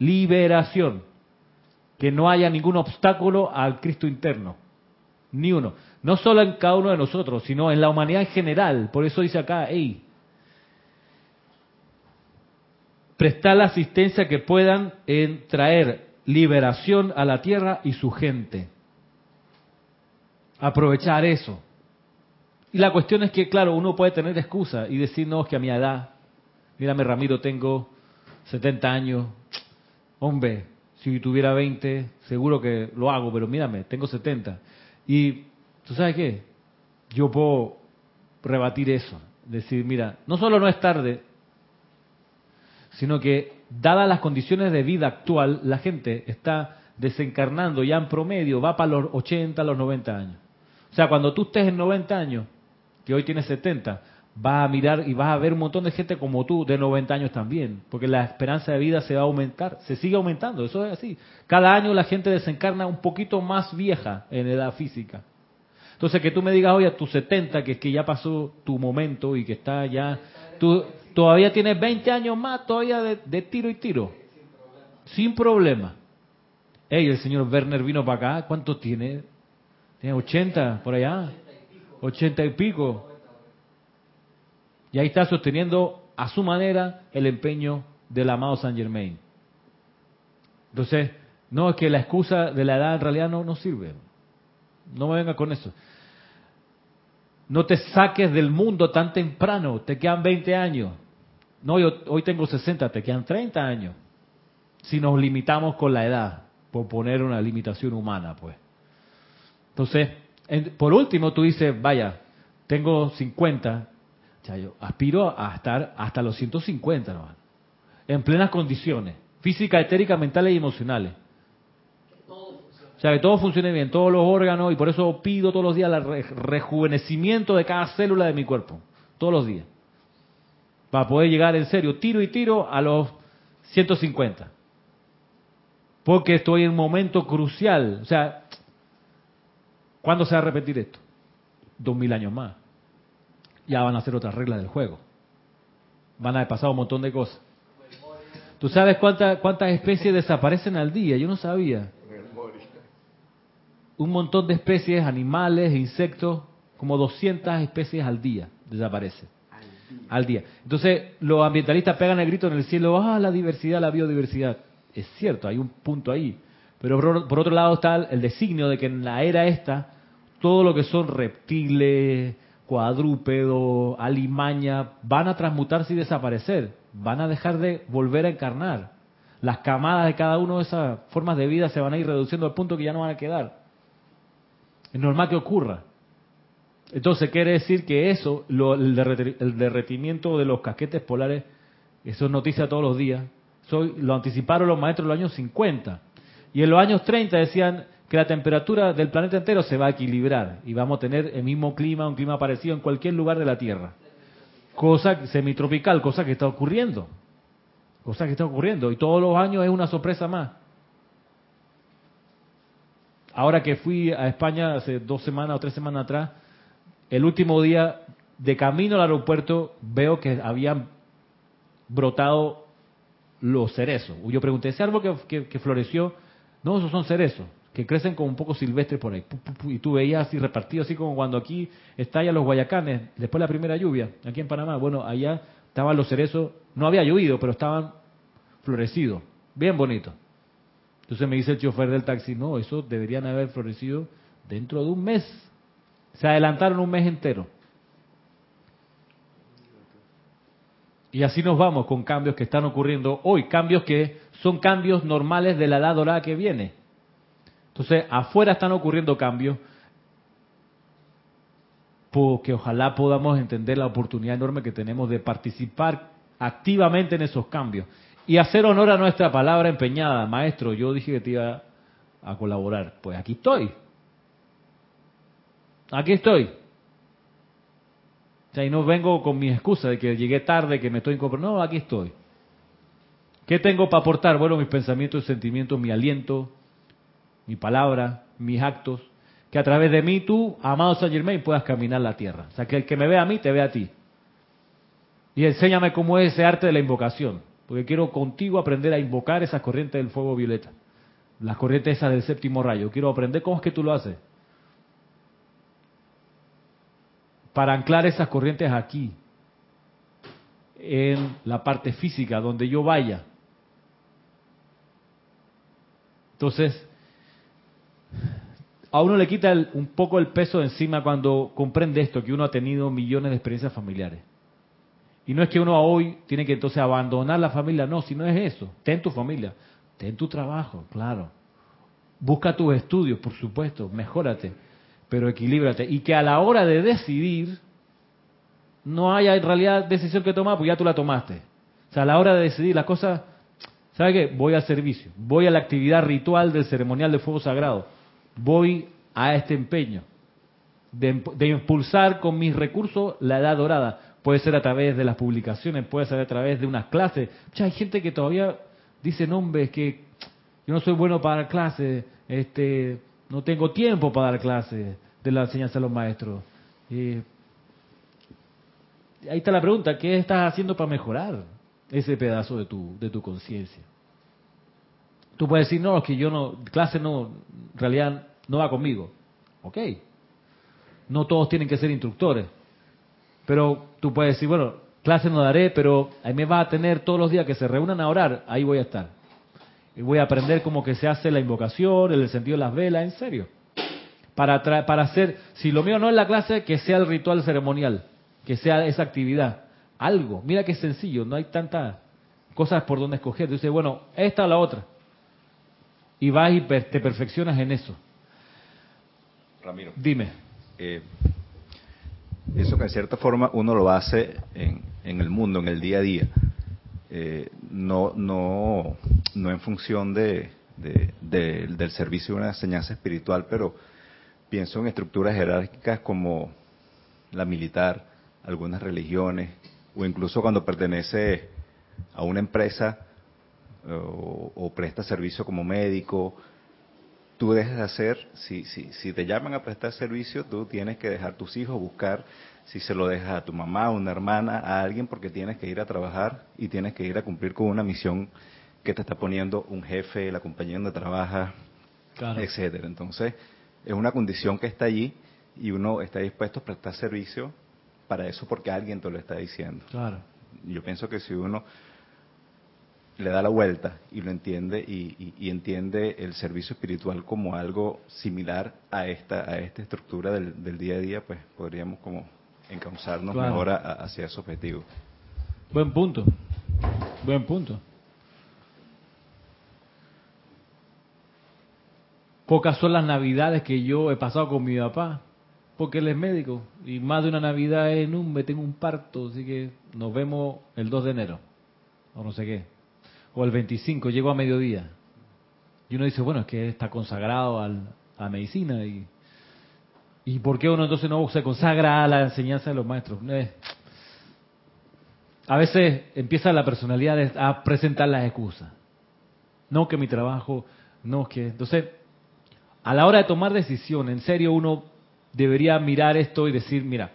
Liberación. Que no haya ningún obstáculo al Cristo interno. Ni uno. No solo en cada uno de nosotros, sino en la humanidad en general. Por eso dice acá, hey, prestar la asistencia que puedan en traer liberación a la tierra y su gente. Aprovechar eso. Y la cuestión es que, claro, uno puede tener excusa y decir, no, que a mi edad, mírame Ramiro, tengo 70 años, hombre, si tuviera 20, seguro que lo hago, pero mírame, tengo 70. Y, ¿tú sabes qué? Yo puedo rebatir eso, decir, mira, no solo no es tarde, sino que dadas las condiciones de vida actual, la gente está desencarnando ya en promedio, va para los 80, los 90 años. O sea, cuando tú estés en 90 años, que hoy tienes 70, vas a mirar y vas a ver un montón de gente como tú, de 90 años también, porque la esperanza de vida se va a aumentar, se sigue aumentando, eso es así. Cada año la gente desencarna un poquito más vieja en edad física. Entonces que tú me digas hoy a tus 70, que es que ya pasó tu momento y que está ya, todavía tienes 20 años más todavía de, tiro y tiro, sin problema. Ey, el señor Werner vino para acá, ¿cuánto tiene? Tiene 80 por allá, 80 y pico. Y ahí está sosteniendo a su manera el empeño del amado Saint Germain. Entonces, no es que la excusa de la edad en realidad no, no sirve. No me venga con eso. No te saques del mundo tan temprano, te quedan 20 años. No, yo hoy tengo 60, te quedan 30 años. Si nos limitamos con la edad, por poner una limitación humana, pues. Entonces, por último, tú dices, vaya, tengo 50, ya yo aspiro a estar hasta los 150, ¿no? en plenas condiciones, física, etérica, mentales y emocionales. O sea, que todo funcione bien, todos los órganos, y por eso pido todos los días el rejuvenecimiento de cada célula de mi cuerpo, todos los días. Para poder llegar en serio, tiro y tiro a los 150. Porque estoy en un momento crucial. O sea, ¿cuándo se va a repetir esto? Dos mil años más. Ya van a ser otras reglas del juego. Van a pasar un montón de cosas. ¿Tú sabes cuántas cuántas especies desaparecen al día? Yo no sabía un montón de especies, animales, insectos, como 200 especies al día desaparecen. Al día. Entonces, los ambientalistas pegan el grito en el cielo, ah, la diversidad, la biodiversidad. Es cierto, hay un punto ahí. Pero por, otro lado está el designio de que en la era esta, todo lo que son reptiles, cuadrúpedos, alimaña, van a transmutarse y desaparecer. Van a dejar de volver a encarnar. Las camadas de cada uno de esas formas de vida se van a ir reduciendo al punto que ya no van a quedar. Es normal que ocurra. Entonces quiere decir que eso, el, derretimiento de los casquetes polares, eso es noticia todos los días. lo anticiparon los maestros en los años 50. Y en los años 30 decían que la temperatura del planeta entero se va a equilibrar y vamos a tener el mismo clima, un clima parecido en cualquier lugar de la Tierra. Cosa semitropical, cosa que está ocurriendo. Cosa que está ocurriendo. Y todos los años es una sorpresa más. Ahora que fui a España hace dos semanas o tres semanas atrás, el último día de camino al aeropuerto veo que habían brotado los cerezos. Yo pregunté, ¿ese árbol que, floreció? No, esos son cerezos, que crecen como un poco silvestres por ahí. Y tú veías así repartido, así como cuando aquí estallan los guayacanes, después de la primera lluvia, aquí en Panamá. Bueno, allá estaban los cerezos, no había llovido, pero estaban florecidos, bien bonitos. Entonces me dice el chofer del taxi, no, eso deberían haber florecido dentro de un mes. Se adelantaron un mes entero. Y así nos vamos con cambios que están ocurriendo hoy, cambios que son cambios normales de la edad dorada que viene. Entonces, afuera están ocurriendo cambios porque ojalá podamos entender la oportunidad enorme que tenemos de participar activamente en esos cambios y hacer honor a nuestra palabra empeñada. Maestro, yo dije que te iba a colaborar. Pues aquí estoy. Aquí estoy. O sea, y no vengo con mi excusa de que llegué tarde, que me estoy incorporando. No, aquí estoy. ¿Qué tengo para aportar? Bueno, mis pensamientos, sentimientos, mi aliento, mi palabra, mis actos. Que a través de mí tú, amado Saint Germain, puedas caminar la tierra. O sea, que el que me ve a mí, te ve a ti. Y enséñame cómo es ese arte de la invocación porque quiero contigo aprender a invocar esas corrientes del fuego violeta, las corrientes esas del séptimo rayo. Quiero aprender cómo es que tú lo haces. Para anclar esas corrientes aquí, en la parte física, donde yo vaya. Entonces, a uno le quita un poco el peso de encima cuando comprende esto, que uno ha tenido millones de experiencias familiares. Y no es que uno hoy tiene que entonces abandonar la familia, no, si no es eso. Ten tu familia, ten tu trabajo, claro. Busca tus estudios, por supuesto, mejórate, pero equilíbrate. Y que a la hora de decidir, no haya en realidad decisión que tomar, pues ya tú la tomaste. O sea, a la hora de decidir las cosas, ¿sabe qué? Voy al servicio, voy a la actividad ritual del ceremonial de fuego sagrado, voy a este empeño de, impulsar con mis recursos la edad dorada puede ser a través de las publicaciones, puede ser a través de unas clases. Ya hay gente que todavía dice nombres que yo no soy bueno para clases, este, no tengo tiempo para dar clases de la enseñanza de los maestros. Eh, ahí está la pregunta, ¿qué estás haciendo para mejorar ese pedazo de tu, de tu conciencia? Tú puedes decir, no, es que yo no, clase no, en realidad no va conmigo. Ok. No todos tienen que ser instructores. Pero tú puedes decir, bueno, clase no daré, pero ahí me va a tener todos los días que se reúnan a orar, ahí voy a estar. Y voy a aprender cómo que se hace la invocación, el sentido de las velas, en serio. Para, para hacer, si lo mío no es la clase, que sea el ritual ceremonial, que sea esa actividad. Algo. Mira que sencillo, no hay tantas cosas por donde escoger. Tú dices, bueno, esta o la otra. Y vas y te perfeccionas en eso. Ramiro. Dime. Eh, eso que de cierta forma uno lo hace en, en el mundo, en el día a día. Eh, no, no, no en función de, del servicio de una enseñanza espiritual, pero pienso en estructuras jerárquicas como la militar, algunas religiones, o incluso cuando pertenece a una empresa o, o presta servicio como médico, tú dejas de hacer, si, si, si te llaman a prestar servicio, tú tienes que dejar tus hijos, buscar si se lo dejas a tu mamá, a una hermana, a alguien, porque tienes que ir a trabajar y tienes que ir a cumplir con una misión que te está poniendo un jefe, la compañía donde trabajas, etcétera. Entonces, es una condición que está allí y uno está dispuesto a prestar servicio para eso porque alguien te lo está diciendo. Claro. Yo pienso que si uno le da la vuelta y lo entiende y, entiende el servicio espiritual como algo similar a esta a esta estructura del, día a día, pues podríamos como encauzarnos mejor hacia ese objetivo. Buen punto, buen punto. Pocas son las navidades que yo he pasado con mi papá, porque él es médico y más de una navidad en un me tengo un parto, así que nos vemos el 2 de enero o no sé qué o el 25, llego a mediodía. Y uno dice, bueno, es que está consagrado al, a la medicina. Y, ¿Y por qué uno entonces no se consagra a la enseñanza de los maestros? Eh, a veces empieza la personalidad a presentar las excusas. No que mi trabajo, no que... Entonces, a la hora de tomar decisión, en serio uno debería mirar esto y decir, mira,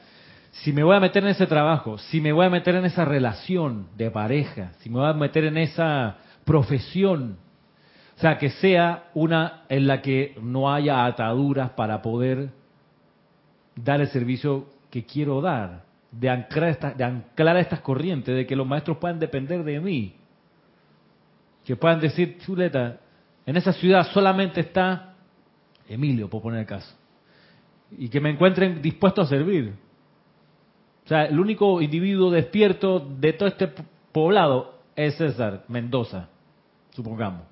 si me voy a meter en ese trabajo, si me voy a meter en esa relación de pareja, si me voy a meter en esa profesión, o sea, que sea una en la que no haya ataduras para poder dar el servicio que quiero dar, de anclar, de anclar estas corrientes, de que los maestros puedan depender de mí, que puedan decir, chuleta, en esa ciudad solamente está Emilio, por poner el caso, y que me encuentren dispuesto a servir. O sea, el único individuo despierto de todo este poblado es César Mendoza, supongamos.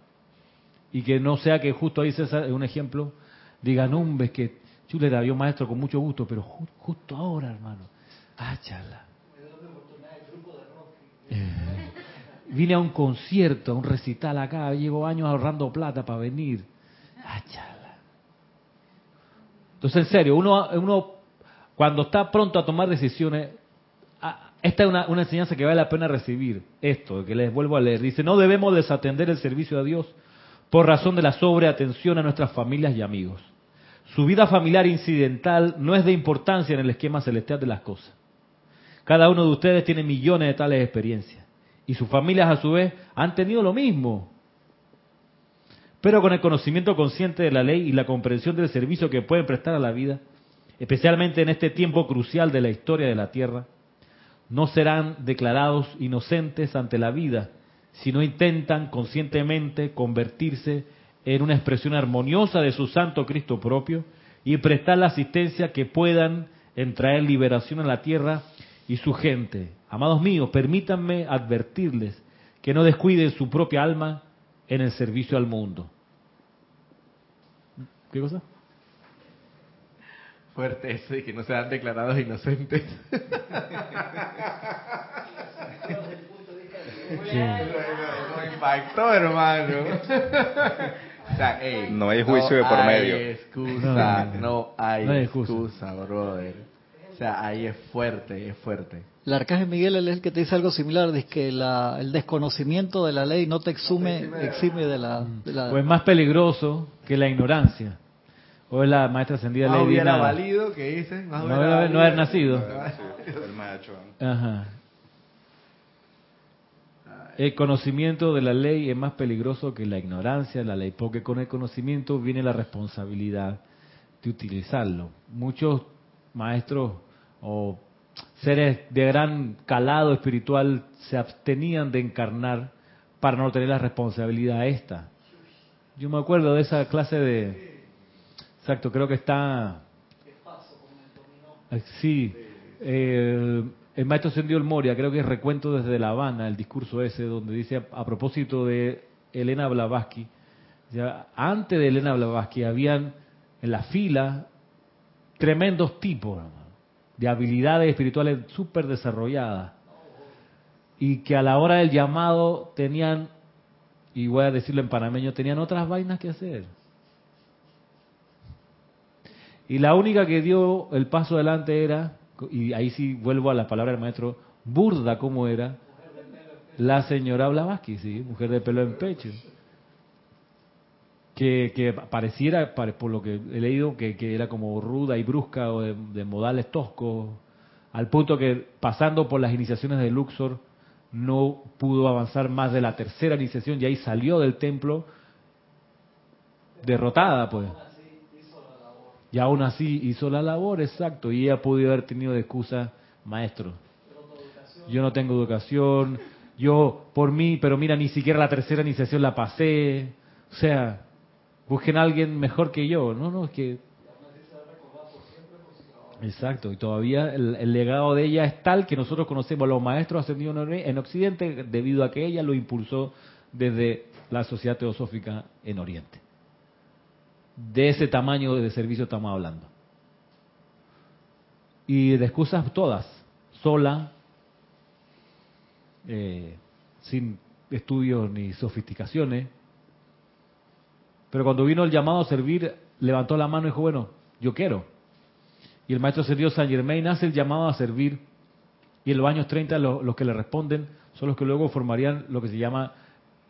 Y que no sea que justo ahí César, es un ejemplo, diga, no, ves que chuleta, vio maestro con mucho gusto, pero justo ahora, hermano. Ah, chala. Eh, vine a un concierto, a un recital acá, llevo años ahorrando plata para venir. Ah, chala. Entonces, en serio, uno, uno cuando está pronto a tomar decisiones, esta es una, enseñanza que vale la pena recibir. Esto, que les vuelvo a leer. Dice, no debemos desatender el servicio a Dios por razón de la sobreatención a nuestras familias y amigos. Su vida familiar incidental no es de importancia en el esquema celestial de las cosas. Cada uno de ustedes tiene millones de tales experiencias. Y sus familias a su vez han tenido lo mismo. Pero con el conocimiento consciente de la ley y la comprensión del servicio que pueden prestar a la vida, especialmente en este tiempo crucial de la historia de la Tierra, no serán declarados inocentes ante la vida si no intentan conscientemente convertirse en una expresión armoniosa de su Santo Cristo propio y prestar la asistencia que puedan en traer liberación a la tierra y su gente. Amados míos, permítanme advertirles que no descuiden su propia alma en el servicio al mundo. ¿Qué cosa? Fuerte eso y que no sean declarados inocentes. Sí. No impactó, hermano. O sea, no hay juicio de por medio. Excusa, no hay, excusa, brother. O sea, ahí es fuerte, es fuerte. el arcángel Miguel es el que te dice algo similar, dice que la, el desconocimiento de la ley no te exume, exime de la, de la- O es más peligroso que la ignorancia. O la maestra ascendida Lady hubiera Nada. valido que dicen. Más No hubiera haber- no valido. haber nacido. El macho. Ajá. El conocimiento de la ley es más peligroso que la ignorancia de la ley, porque con el conocimiento viene la responsabilidad de utilizarlo. Muchos maestros o seres de gran calado espiritual se abstenían de encarnar para no tener la responsabilidad esta. Yo me acuerdo de esa clase de... Exacto, creo que está... Eh, Sí, eh, el maestro Sendido el Moria, creo que es recuento desde La Habana, el discurso ese, donde dice a, a propósito de Elena Blavatsky, ya, antes de Elena Blavatsky habían en la fila tremendos tipos de habilidades espirituales súper desarrolladas y que a la hora del llamado tenían, y voy a decirlo en panameño, tenían otras vainas que hacer. Y la única que dio el paso adelante era, y ahí sí vuelvo a la palabra del maestro, burda como era, la señora Blavatsky, sí, mujer de pelo en pecho. Que, que pareciera, pare- por lo que he leído, que, que era como ruda y brusca o de, de modales toscos, al punto que pasando por las iniciaciones de Luxor no pudo avanzar más de la tercera iniciación y ahí salió del templo derrotada, pues. Y aún así hizo la labor, exacto. Y ella pudo haber tenido de excusa, maestro. Yo no tengo educación, yo por mí, pero mira, ni siquiera la tercera iniciación la pasé. O sea, busquen a alguien mejor que yo. No, no, es que... Exacto, y todavía el, el legado de ella es tal que nosotros conocemos a los maestros ascendidos en Occidente debido a que ella lo impulsó desde la sociedad teosófica en Oriente de ese tamaño de servicio estamos hablando. Y de excusas todas, sola, eh, sin estudios ni sofisticaciones. Pero cuando vino el llamado a servir, levantó la mano y dijo, bueno, yo quiero. Y el maestro ascendido San Germain hace el llamado a servir. Y en los años 30 lo- los que le responden son los que luego formarían lo que se llama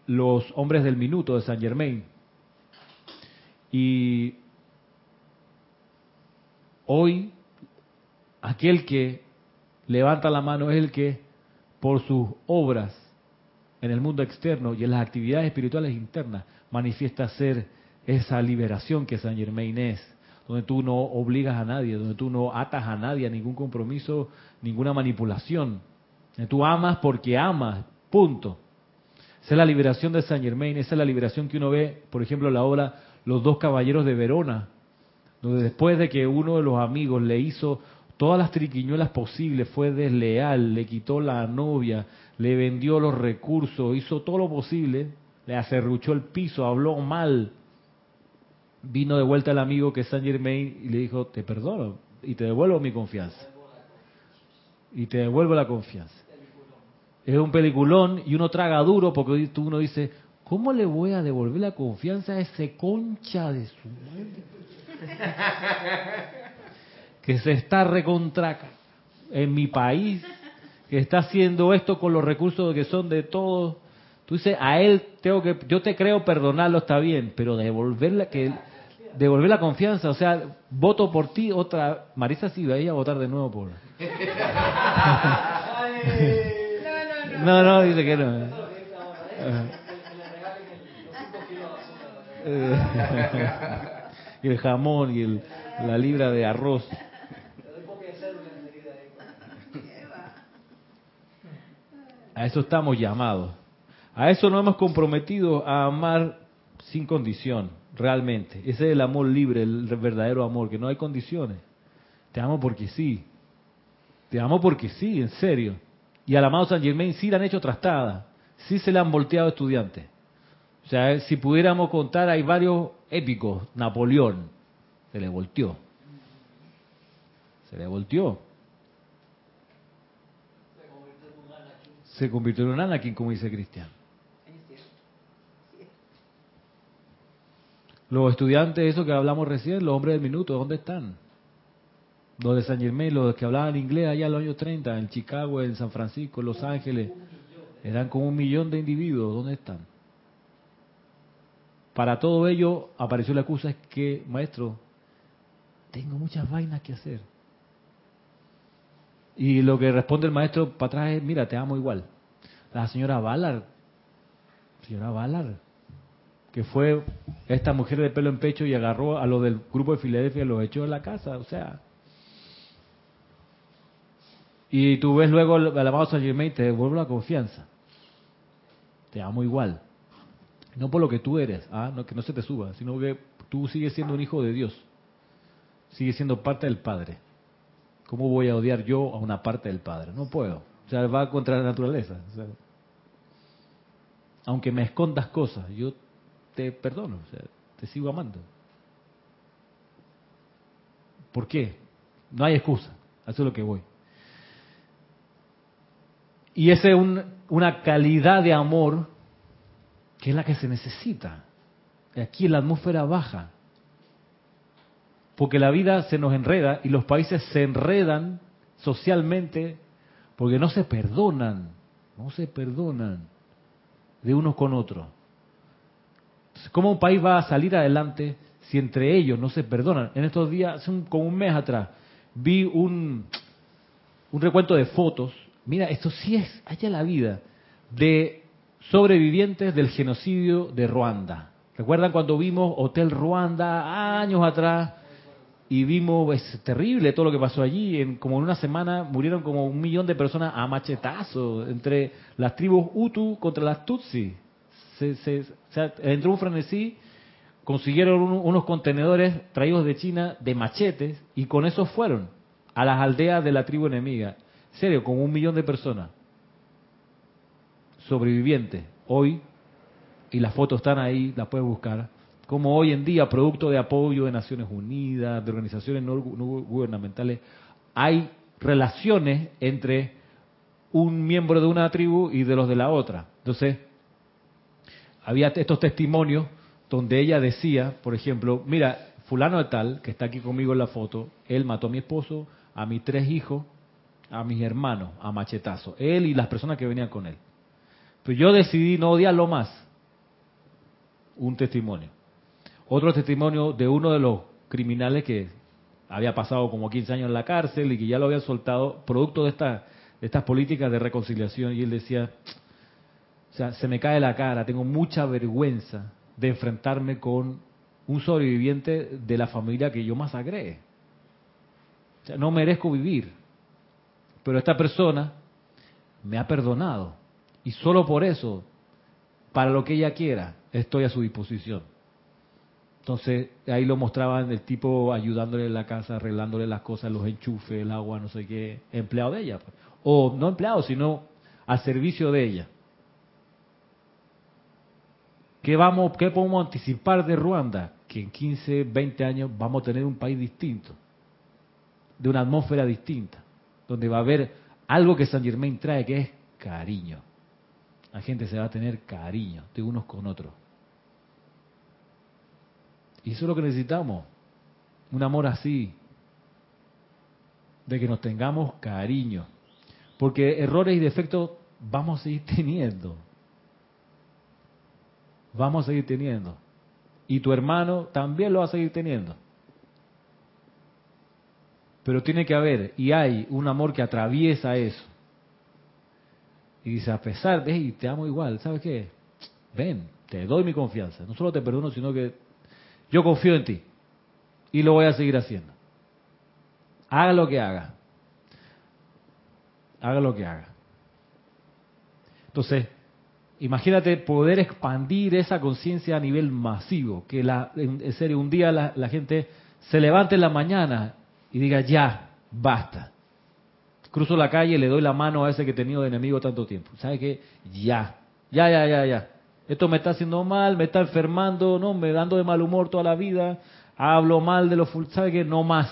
los hombres del minuto de San Germain. Y hoy aquel que levanta la mano es el que por sus obras en el mundo externo y en las actividades espirituales internas manifiesta ser esa liberación que San Germain es, donde tú no obligas a nadie, donde tú no atas a nadie a ningún compromiso, ninguna manipulación. Tú amas porque amas, punto. Esa es la liberación de San Germain, esa es la liberación que uno ve, por ejemplo, en la obra Los dos caballeros de Verona, donde después de que uno de los amigos le hizo todas las triquiñuelas posibles, fue desleal, le quitó la novia, le vendió los recursos, hizo todo lo posible, le acerruchó el piso, habló mal, vino de vuelta el amigo que es Saint Germain y le dijo, te perdono y te devuelvo mi confianza. Y te devuelvo la confianza. Es un peliculón y uno traga duro porque uno dice, ¿cómo le voy a devolver la confianza a ese concha de su madre? que se está recontra en mi país, que está haciendo esto con los recursos que son de todos. Tú dices, a él tengo que, yo te creo perdonarlo, está bien, pero devolverla, que devolver la confianza, o sea, voto por ti, otra, Marisa sí va a votar de nuevo por. No, no, dice que no. El jamón y el, la libra de arroz. A eso estamos llamados. A eso nos hemos comprometido a amar sin condición, realmente. Ese es el amor libre, el verdadero amor, que no hay condiciones. Te amo porque sí. Te amo porque sí, en serio. Y al amado San Germain sí le han hecho trastada. Sí se le han volteado estudiantes. O sea, si pudiéramos contar, hay varios épicos. Napoleón se le volteó. Se le volteó. Se convirtió en un Anakin, como dice Cristian. Los estudiantes, eso que hablamos recién, los hombres del minuto, ¿dónde están? Los de San Germain, los que hablaban inglés allá en los años 30, en Chicago, en San Francisco, en Los Ángeles, eran como un millón de individuos. ¿Dónde están? Para todo ello apareció la excusa es que, maestro, tengo muchas vainas que hacer. Y lo que responde el maestro para atrás es, mira, te amo igual. La señora Ballard, señora Ballard, que fue esta mujer de pelo en pecho y agarró a lo del grupo de Filadelfia y los echó de la casa, o sea. Y tú ves luego al amado San Germain y te devuelve la confianza. Te amo igual. No por lo que tú eres, ¿ah? no, que no se te suba, sino que tú sigues siendo un hijo de Dios. Sigues siendo parte del Padre. ¿Cómo voy a odiar yo a una parte del Padre? No puedo. O sea, va contra la naturaleza. Aunque me escondas cosas, yo te perdono, te sigo amando. ¿Por qué? No hay excusa. Eso es lo que voy. Y esa es un, una calidad de amor que es la que se necesita. Aquí la atmósfera baja. Porque la vida se nos enreda y los países se enredan socialmente porque no se perdonan, no se perdonan de unos con otros. ¿Cómo un país va a salir adelante si entre ellos no se perdonan? En estos días, hace un, como un mes atrás, vi un, un recuento de fotos. Mira, esto sí es, allá la vida, de sobrevivientes del genocidio de Ruanda. ¿Recuerdan cuando vimos Hotel Ruanda años atrás? Y vimos, es terrible todo lo que pasó allí. En, como en una semana murieron como un millón de personas a machetazos entre las tribus Hutu contra las Tutsi. Se, se, entró un frenesí, consiguieron un, unos contenedores traídos de China de machetes y con eso fueron a las aldeas de la tribu enemiga. En serio, como un millón de personas sobrevivientes hoy, y las fotos están ahí, las puedes buscar, como hoy en día, producto de apoyo de Naciones Unidas, de organizaciones no, gubernamentales, hay relaciones entre un miembro de una tribu y de los de la otra. Entonces, había estos testimonios donde ella decía, por ejemplo, mira, fulano de tal, que está aquí conmigo en la foto, él mató a mi esposo, a mis tres hijos, a mis hermanos, a machetazo, él y las personas que venían con él. Pero yo decidí no odiarlo más. Un testimonio. Otro testimonio de uno de los criminales que había pasado como 15 años en la cárcel y que ya lo habían soltado, producto de, esta, de estas políticas de reconciliación. Y él decía, o sea, se me cae la cara, tengo mucha vergüenza de enfrentarme con un sobreviviente de la familia que yo masacré. O sea, no merezco vivir. Pero esta persona me ha perdonado. Y solo por eso, para lo que ella quiera, estoy a su disposición. Entonces, ahí lo mostraban el tipo ayudándole en la casa, arreglándole las cosas, los enchufes, el agua, no sé qué, empleado de ella. Pues. O no empleado, sino al servicio de ella. ¿Qué, vamos, ¿Qué podemos anticipar de Ruanda? Que en 15, 20 años vamos a tener un país distinto, de una atmósfera distinta, donde va a haber algo que San Germain trae, que es cariño. La gente se va a tener cariño de unos con otros. Y eso es lo que necesitamos. Un amor así. De que nos tengamos cariño. Porque errores y defectos vamos a seguir teniendo. Vamos a seguir teniendo. Y tu hermano también lo va a seguir teniendo. Pero tiene que haber, y hay, un amor que atraviesa eso. Y dice, a pesar de, y te amo igual, ¿sabes qué? Ven, te doy mi confianza. No solo te perdono, sino que yo confío en ti. Y lo voy a seguir haciendo. Haga lo que haga. Haga lo que haga. Entonces, imagínate poder expandir esa conciencia a nivel masivo. Que la, en serio, un día la, la gente se levante en la mañana y diga, ya, basta cruzo la calle le doy la mano a ese que he tenido de enemigo tanto tiempo. ¿Sabe qué? Ya, ya, ya, ya, ya. Esto me está haciendo mal, me está enfermando, no, me dando de mal humor toda la vida. Hablo mal de los... ¿Sabe qué? No más.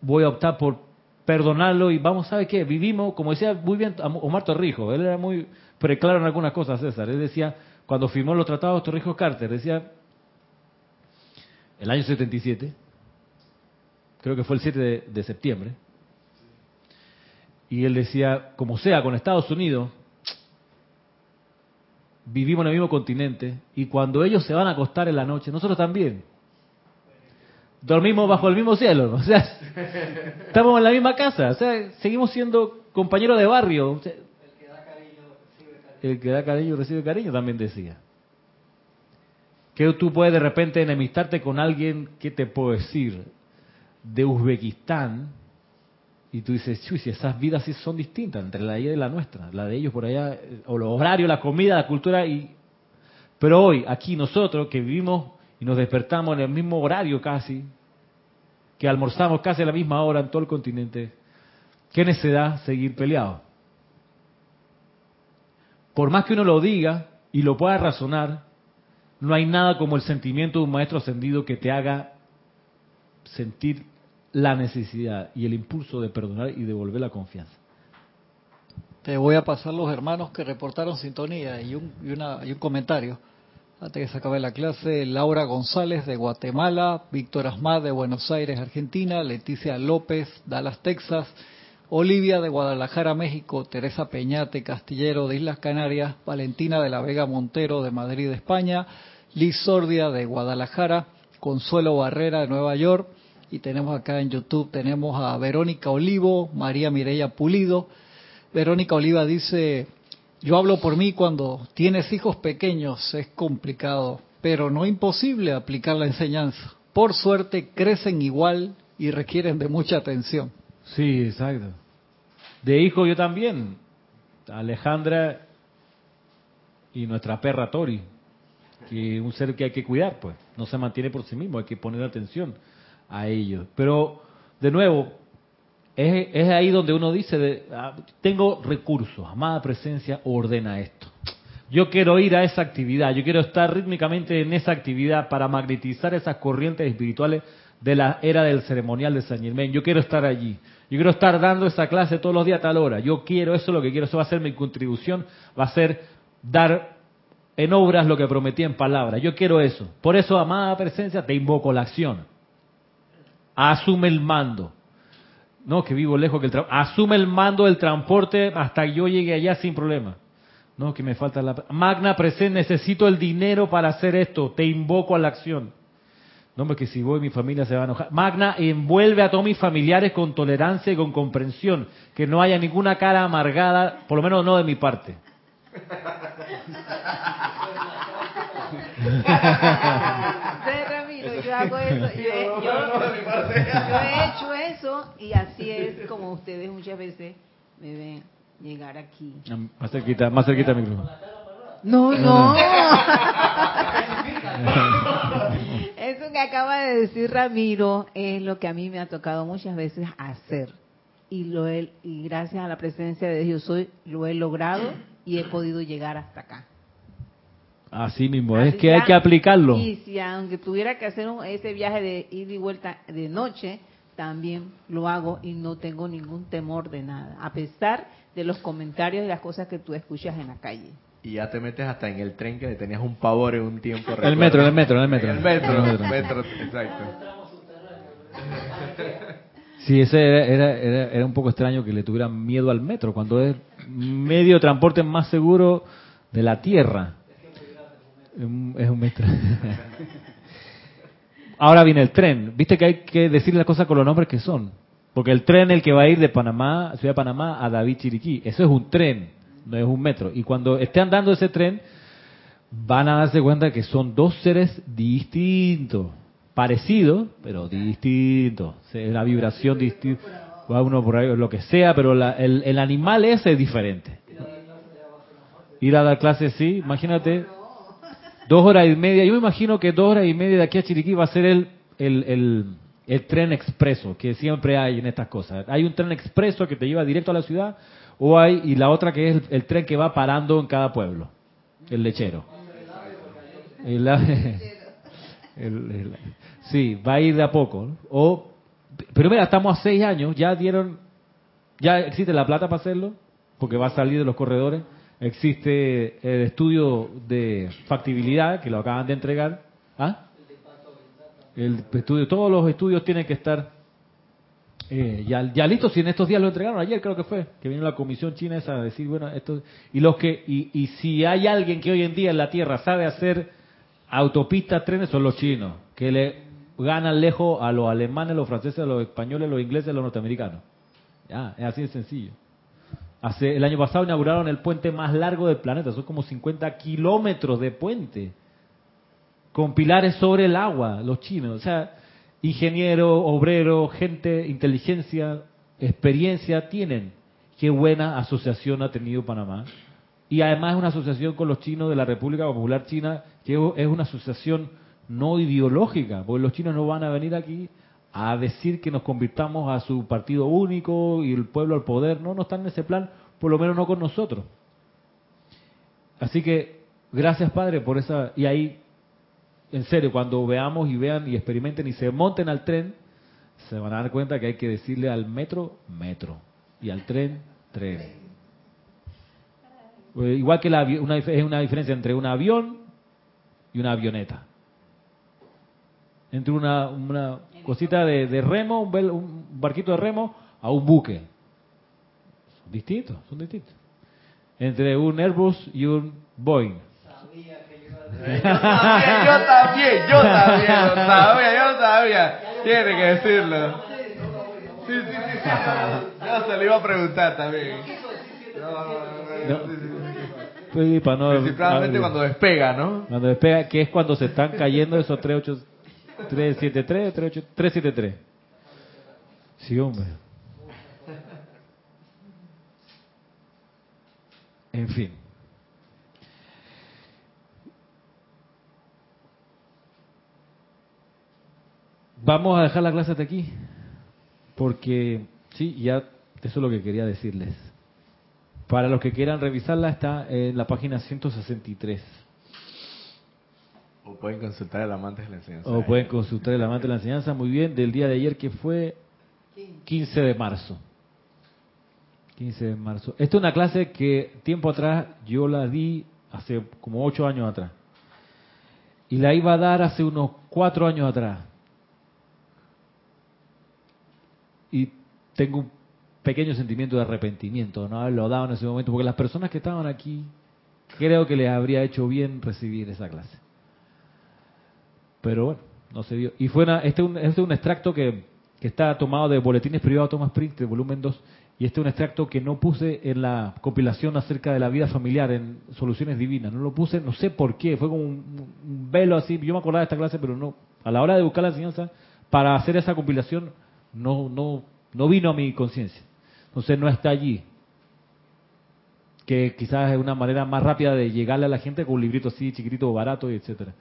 Voy a optar por perdonarlo y vamos, ¿sabe qué? Vivimos, como decía muy bien Omar Torrijos, él era muy preclaro en algunas cosas, César. Él decía, cuando firmó los tratados Torrijos Carter, decía, el año 77, creo que fue el 7 de, de septiembre, y él decía, como sea, con Estados Unidos, vivimos en el mismo continente, y cuando ellos se van a acostar en la noche, nosotros también. Dormimos bajo el mismo cielo, o sea, estamos en la misma casa, o sea, seguimos siendo compañeros de barrio. o sea, el que da cariño recibe cariño, también decía. Que tú puedes de repente enemistarte con alguien, ¿qué te puedo decir? De Uzbekistán, y tú dices, chuy, si esas vidas sí son distintas entre la de ella y la nuestra, la de ellos por allá, eh, o los horarios, la comida, la cultura, y pero hoy, aquí nosotros que vivimos y nos despertamos en el mismo horario casi, que almorzamos casi a la misma hora en todo el continente, ¿qué necesidad seguir peleados? Por más que uno lo diga y lo pueda razonar, no hay nada como el sentimiento de un maestro ascendido que te haga sentir la necesidad y el impulso de perdonar y devolver la confianza. Te voy a pasar los hermanos que reportaron sintonía y un, y una, y un comentario. Antes que se acabe la clase, Laura González de Guatemala, Víctor Asmad de Buenos Aires, Argentina, Leticia López, Dallas, Texas, Olivia de Guadalajara, México, Teresa Peñate Castillero de Islas Canarias, Valentina de la Vega Montero de Madrid, España, Liz Sordia de Guadalajara, Consuelo Barrera de Nueva York, y tenemos acá en YouTube, tenemos a Verónica Olivo, María Mireya Pulido. Verónica Oliva dice, yo hablo por mí cuando tienes hijos pequeños, es complicado, pero no imposible aplicar la enseñanza. Por suerte crecen igual y requieren de mucha atención. Sí, exacto. De hijo yo también. Alejandra y nuestra perra Tori, que un ser que hay que cuidar, pues. No se mantiene por sí mismo, hay que poner atención a ellos. Pero, de nuevo, es, ahí donde uno dice, de, ah, tengo recursos, amada presencia, ordena esto. Yo quiero ir a esa actividad, yo quiero estar rítmicamente en esa actividad para magnetizar esas corrientes espirituales de la era del ceremonial de San Germain. Yo quiero estar allí. Yo quiero estar dando esa clase todos los días a tal hora. Yo quiero, eso es lo que quiero, eso va a ser mi contribución, va a ser dar en obras lo que prometí en palabras. Yo quiero eso. Por eso, amada presencia, te invoco la acción. Asume el mando. No, que vivo lejos que el Asume el mando del transporte hasta que yo llegue allá sin problema. No, que me falta la... Magna presencia, necesito el dinero para hacer esto. Te invoco a la acción. No, porque si voy mi familia se va a enojar. Magna envuelve a todos mis familiares con tolerancia y con comprensión. Que no haya ninguna cara amargada, por lo menos no de mi parte. Hago eso. Yo he, yo- yo he hecho eso y así es como ustedes muchas veces me ven llegar aquí. Más cerquita, más cerquita el micrófono. No, no. Eso que acaba de decir Ramiro es lo que a mí me ha tocado muchas veces hacer. Y, lo he- y gracias a la presencia de Dios soy, lo he logrado y he podido llegar hasta acá. Así mismo, es que hay que aplicarlo. Y si aunque tuviera que hacer un- ese viaje de ida y vuelta de noche, también lo hago y no tengo ningún temor de nada, a pesar de los comentarios y las cosas que tú escuchas en la calle. Y ya te metes hasta en el tren que le tenías un pavor en un tiempo. El metro, el metro, el metro. El metro, El metro. metro, exacto. Sí, ese era, era, era, era un poco extraño que le tuvieran miedo al metro, cuando es medio de transporte más seguro de la tierra. Es un- metro. Ahora viene el tren. Viste que hay que decir las cosas con los nombres que son. Porque el tren el que va a ir de Panamá, Ciudad de Panamá, a David Chiriquí, eso es un tren, no es un metro. Y cuando esté andando ese tren, van a darse cuenta que son dos seres distintos, parecidos, pero distintos. La vibración distinta. Va uno por ahí, lo que sea, pero la- el, el animal ese es diferente. Ir a dar clases, sí, imagínate. Dos horas y media. Yo me imagino que dos horas y media de aquí a Chiriquí va a ser el, el, el, tren expreso que siempre hay en estas cosas. Hay un tren expreso que te lleva directo a la ciudad o hay y la otra que es el, tren que va parando en cada pueblo, el lechero. El- el- sí, va a ir de a poco. O, pero mira, estamos a seis años, ya dieron, ya existe la plata para hacerlo, porque va a salir de los corredores. Existe el estudio de factibilidad, que lo acaban de entregar. ¿Ah? El estudio, todos los estudios tienen que estar Eh, ya, ya listo, si en estos días lo entregaron, ayer creo que fue, que vino la comisión china esa a decir, bueno, esto, y los que, y, y si hay alguien que hoy en día en la Tierra sabe hacer autopistas, trenes, son los chinos, que le ganan lejos a los alemanes, los franceses, los españoles, los ingleses, los norteamericanos. Ya, es así de sencillo. Hace, el año pasado inauguraron el puente más largo del planeta, son como 50 kilómetros de puente, con pilares sobre el agua, los chinos. O sea, ingeniero, obrero, gente, inteligencia, experiencia tienen. Qué buena asociación ha tenido Panamá. Y además es una asociación con los chinos de la República Popular China, que es una asociación no ideológica, porque los chinos no van a venir aquí a decir que nos convirtamos a su partido único y el pueblo al poder. No, no están en ese plan, por lo menos no con nosotros. Así que, gracias Padre por esa... Y ahí, en serio, cuando veamos y vean y experimenten y se monten al tren, se van a dar cuenta que hay que decirle al metro, metro. Y al tren, tren. Eh, Igual que la, una, es una diferencia entre un avión y una avioneta. Entre una cosita de, de remo, un, vel- un barquito de remo, a un buque. Son distintos, son distintos. Entre un Airbus y un Boeing. Yo también, yo también, yo también, lo sabía, yo sabía. Tiene que decirlo. Sí, sí, sí, sí. Yo se lo iba a preguntar también. No, sí, sí, sí. Principalmente cuando despega, ¿no? Cuando despega, que es cuando se están cayendo esos 38, 373, 38, 373. Sí, hombre. En fin. Vamos a dejar la clase hasta aquí. Porque, sí, ya eso es lo que quería decirles. Para los que quieran revisarla, está en la página 163. O pueden consultar el amante de la enseñanza. O pueden consultar el amante de la enseñanza, muy bien, del día de ayer que fue 15 de marzo. 15 de marzo. Esta es una clase que tiempo atrás yo la di hace como 8 años atrás. Y la iba a dar hace unos 4 años atrás. Y tengo un pequeño sentimiento de arrepentimiento de no haberlo dado en ese momento, porque las personas que estaban aquí, creo que les habría hecho bien recibir esa clase. Pero bueno, no se dio. Y fue una- este, es un, este es un extracto que, que está tomado de Boletines Privados Thomas Prince, de volumen 2, y este es un extracto que no puse en la compilación acerca de la vida familiar en Soluciones Divinas. No lo puse, no sé por qué, fue como un, un velo así. Yo me acordaba de esta clase, pero no. A la hora de buscar la enseñanza, para hacer esa compilación, no, no, no vino a mi conciencia. Entonces no está allí. Que quizás es una manera más rápida de llegarle a la gente con un librito así, chiquitito, barato, y etcétera.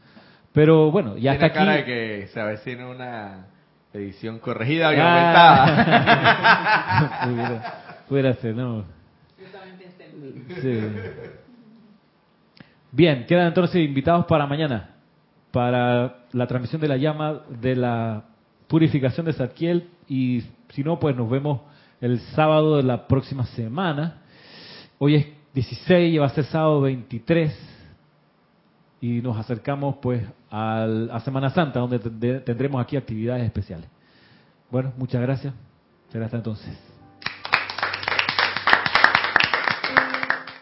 Pero bueno, ya Tiene está cara aquí. de que se avecina una edición corregida y aumentada. Ah. pudiera, pudiera ser, ¿no? Sí. Bien, quedan entonces invitados para mañana, para la transmisión de la llama de la purificación de Zadkiel y si no, pues nos vemos el sábado de la próxima semana. Hoy es 16 y va a ser sábado 23 y nos acercamos pues al- a Semana Santa donde tendremos aquí actividades especiales. Bueno, muchas gracias. Será hasta entonces.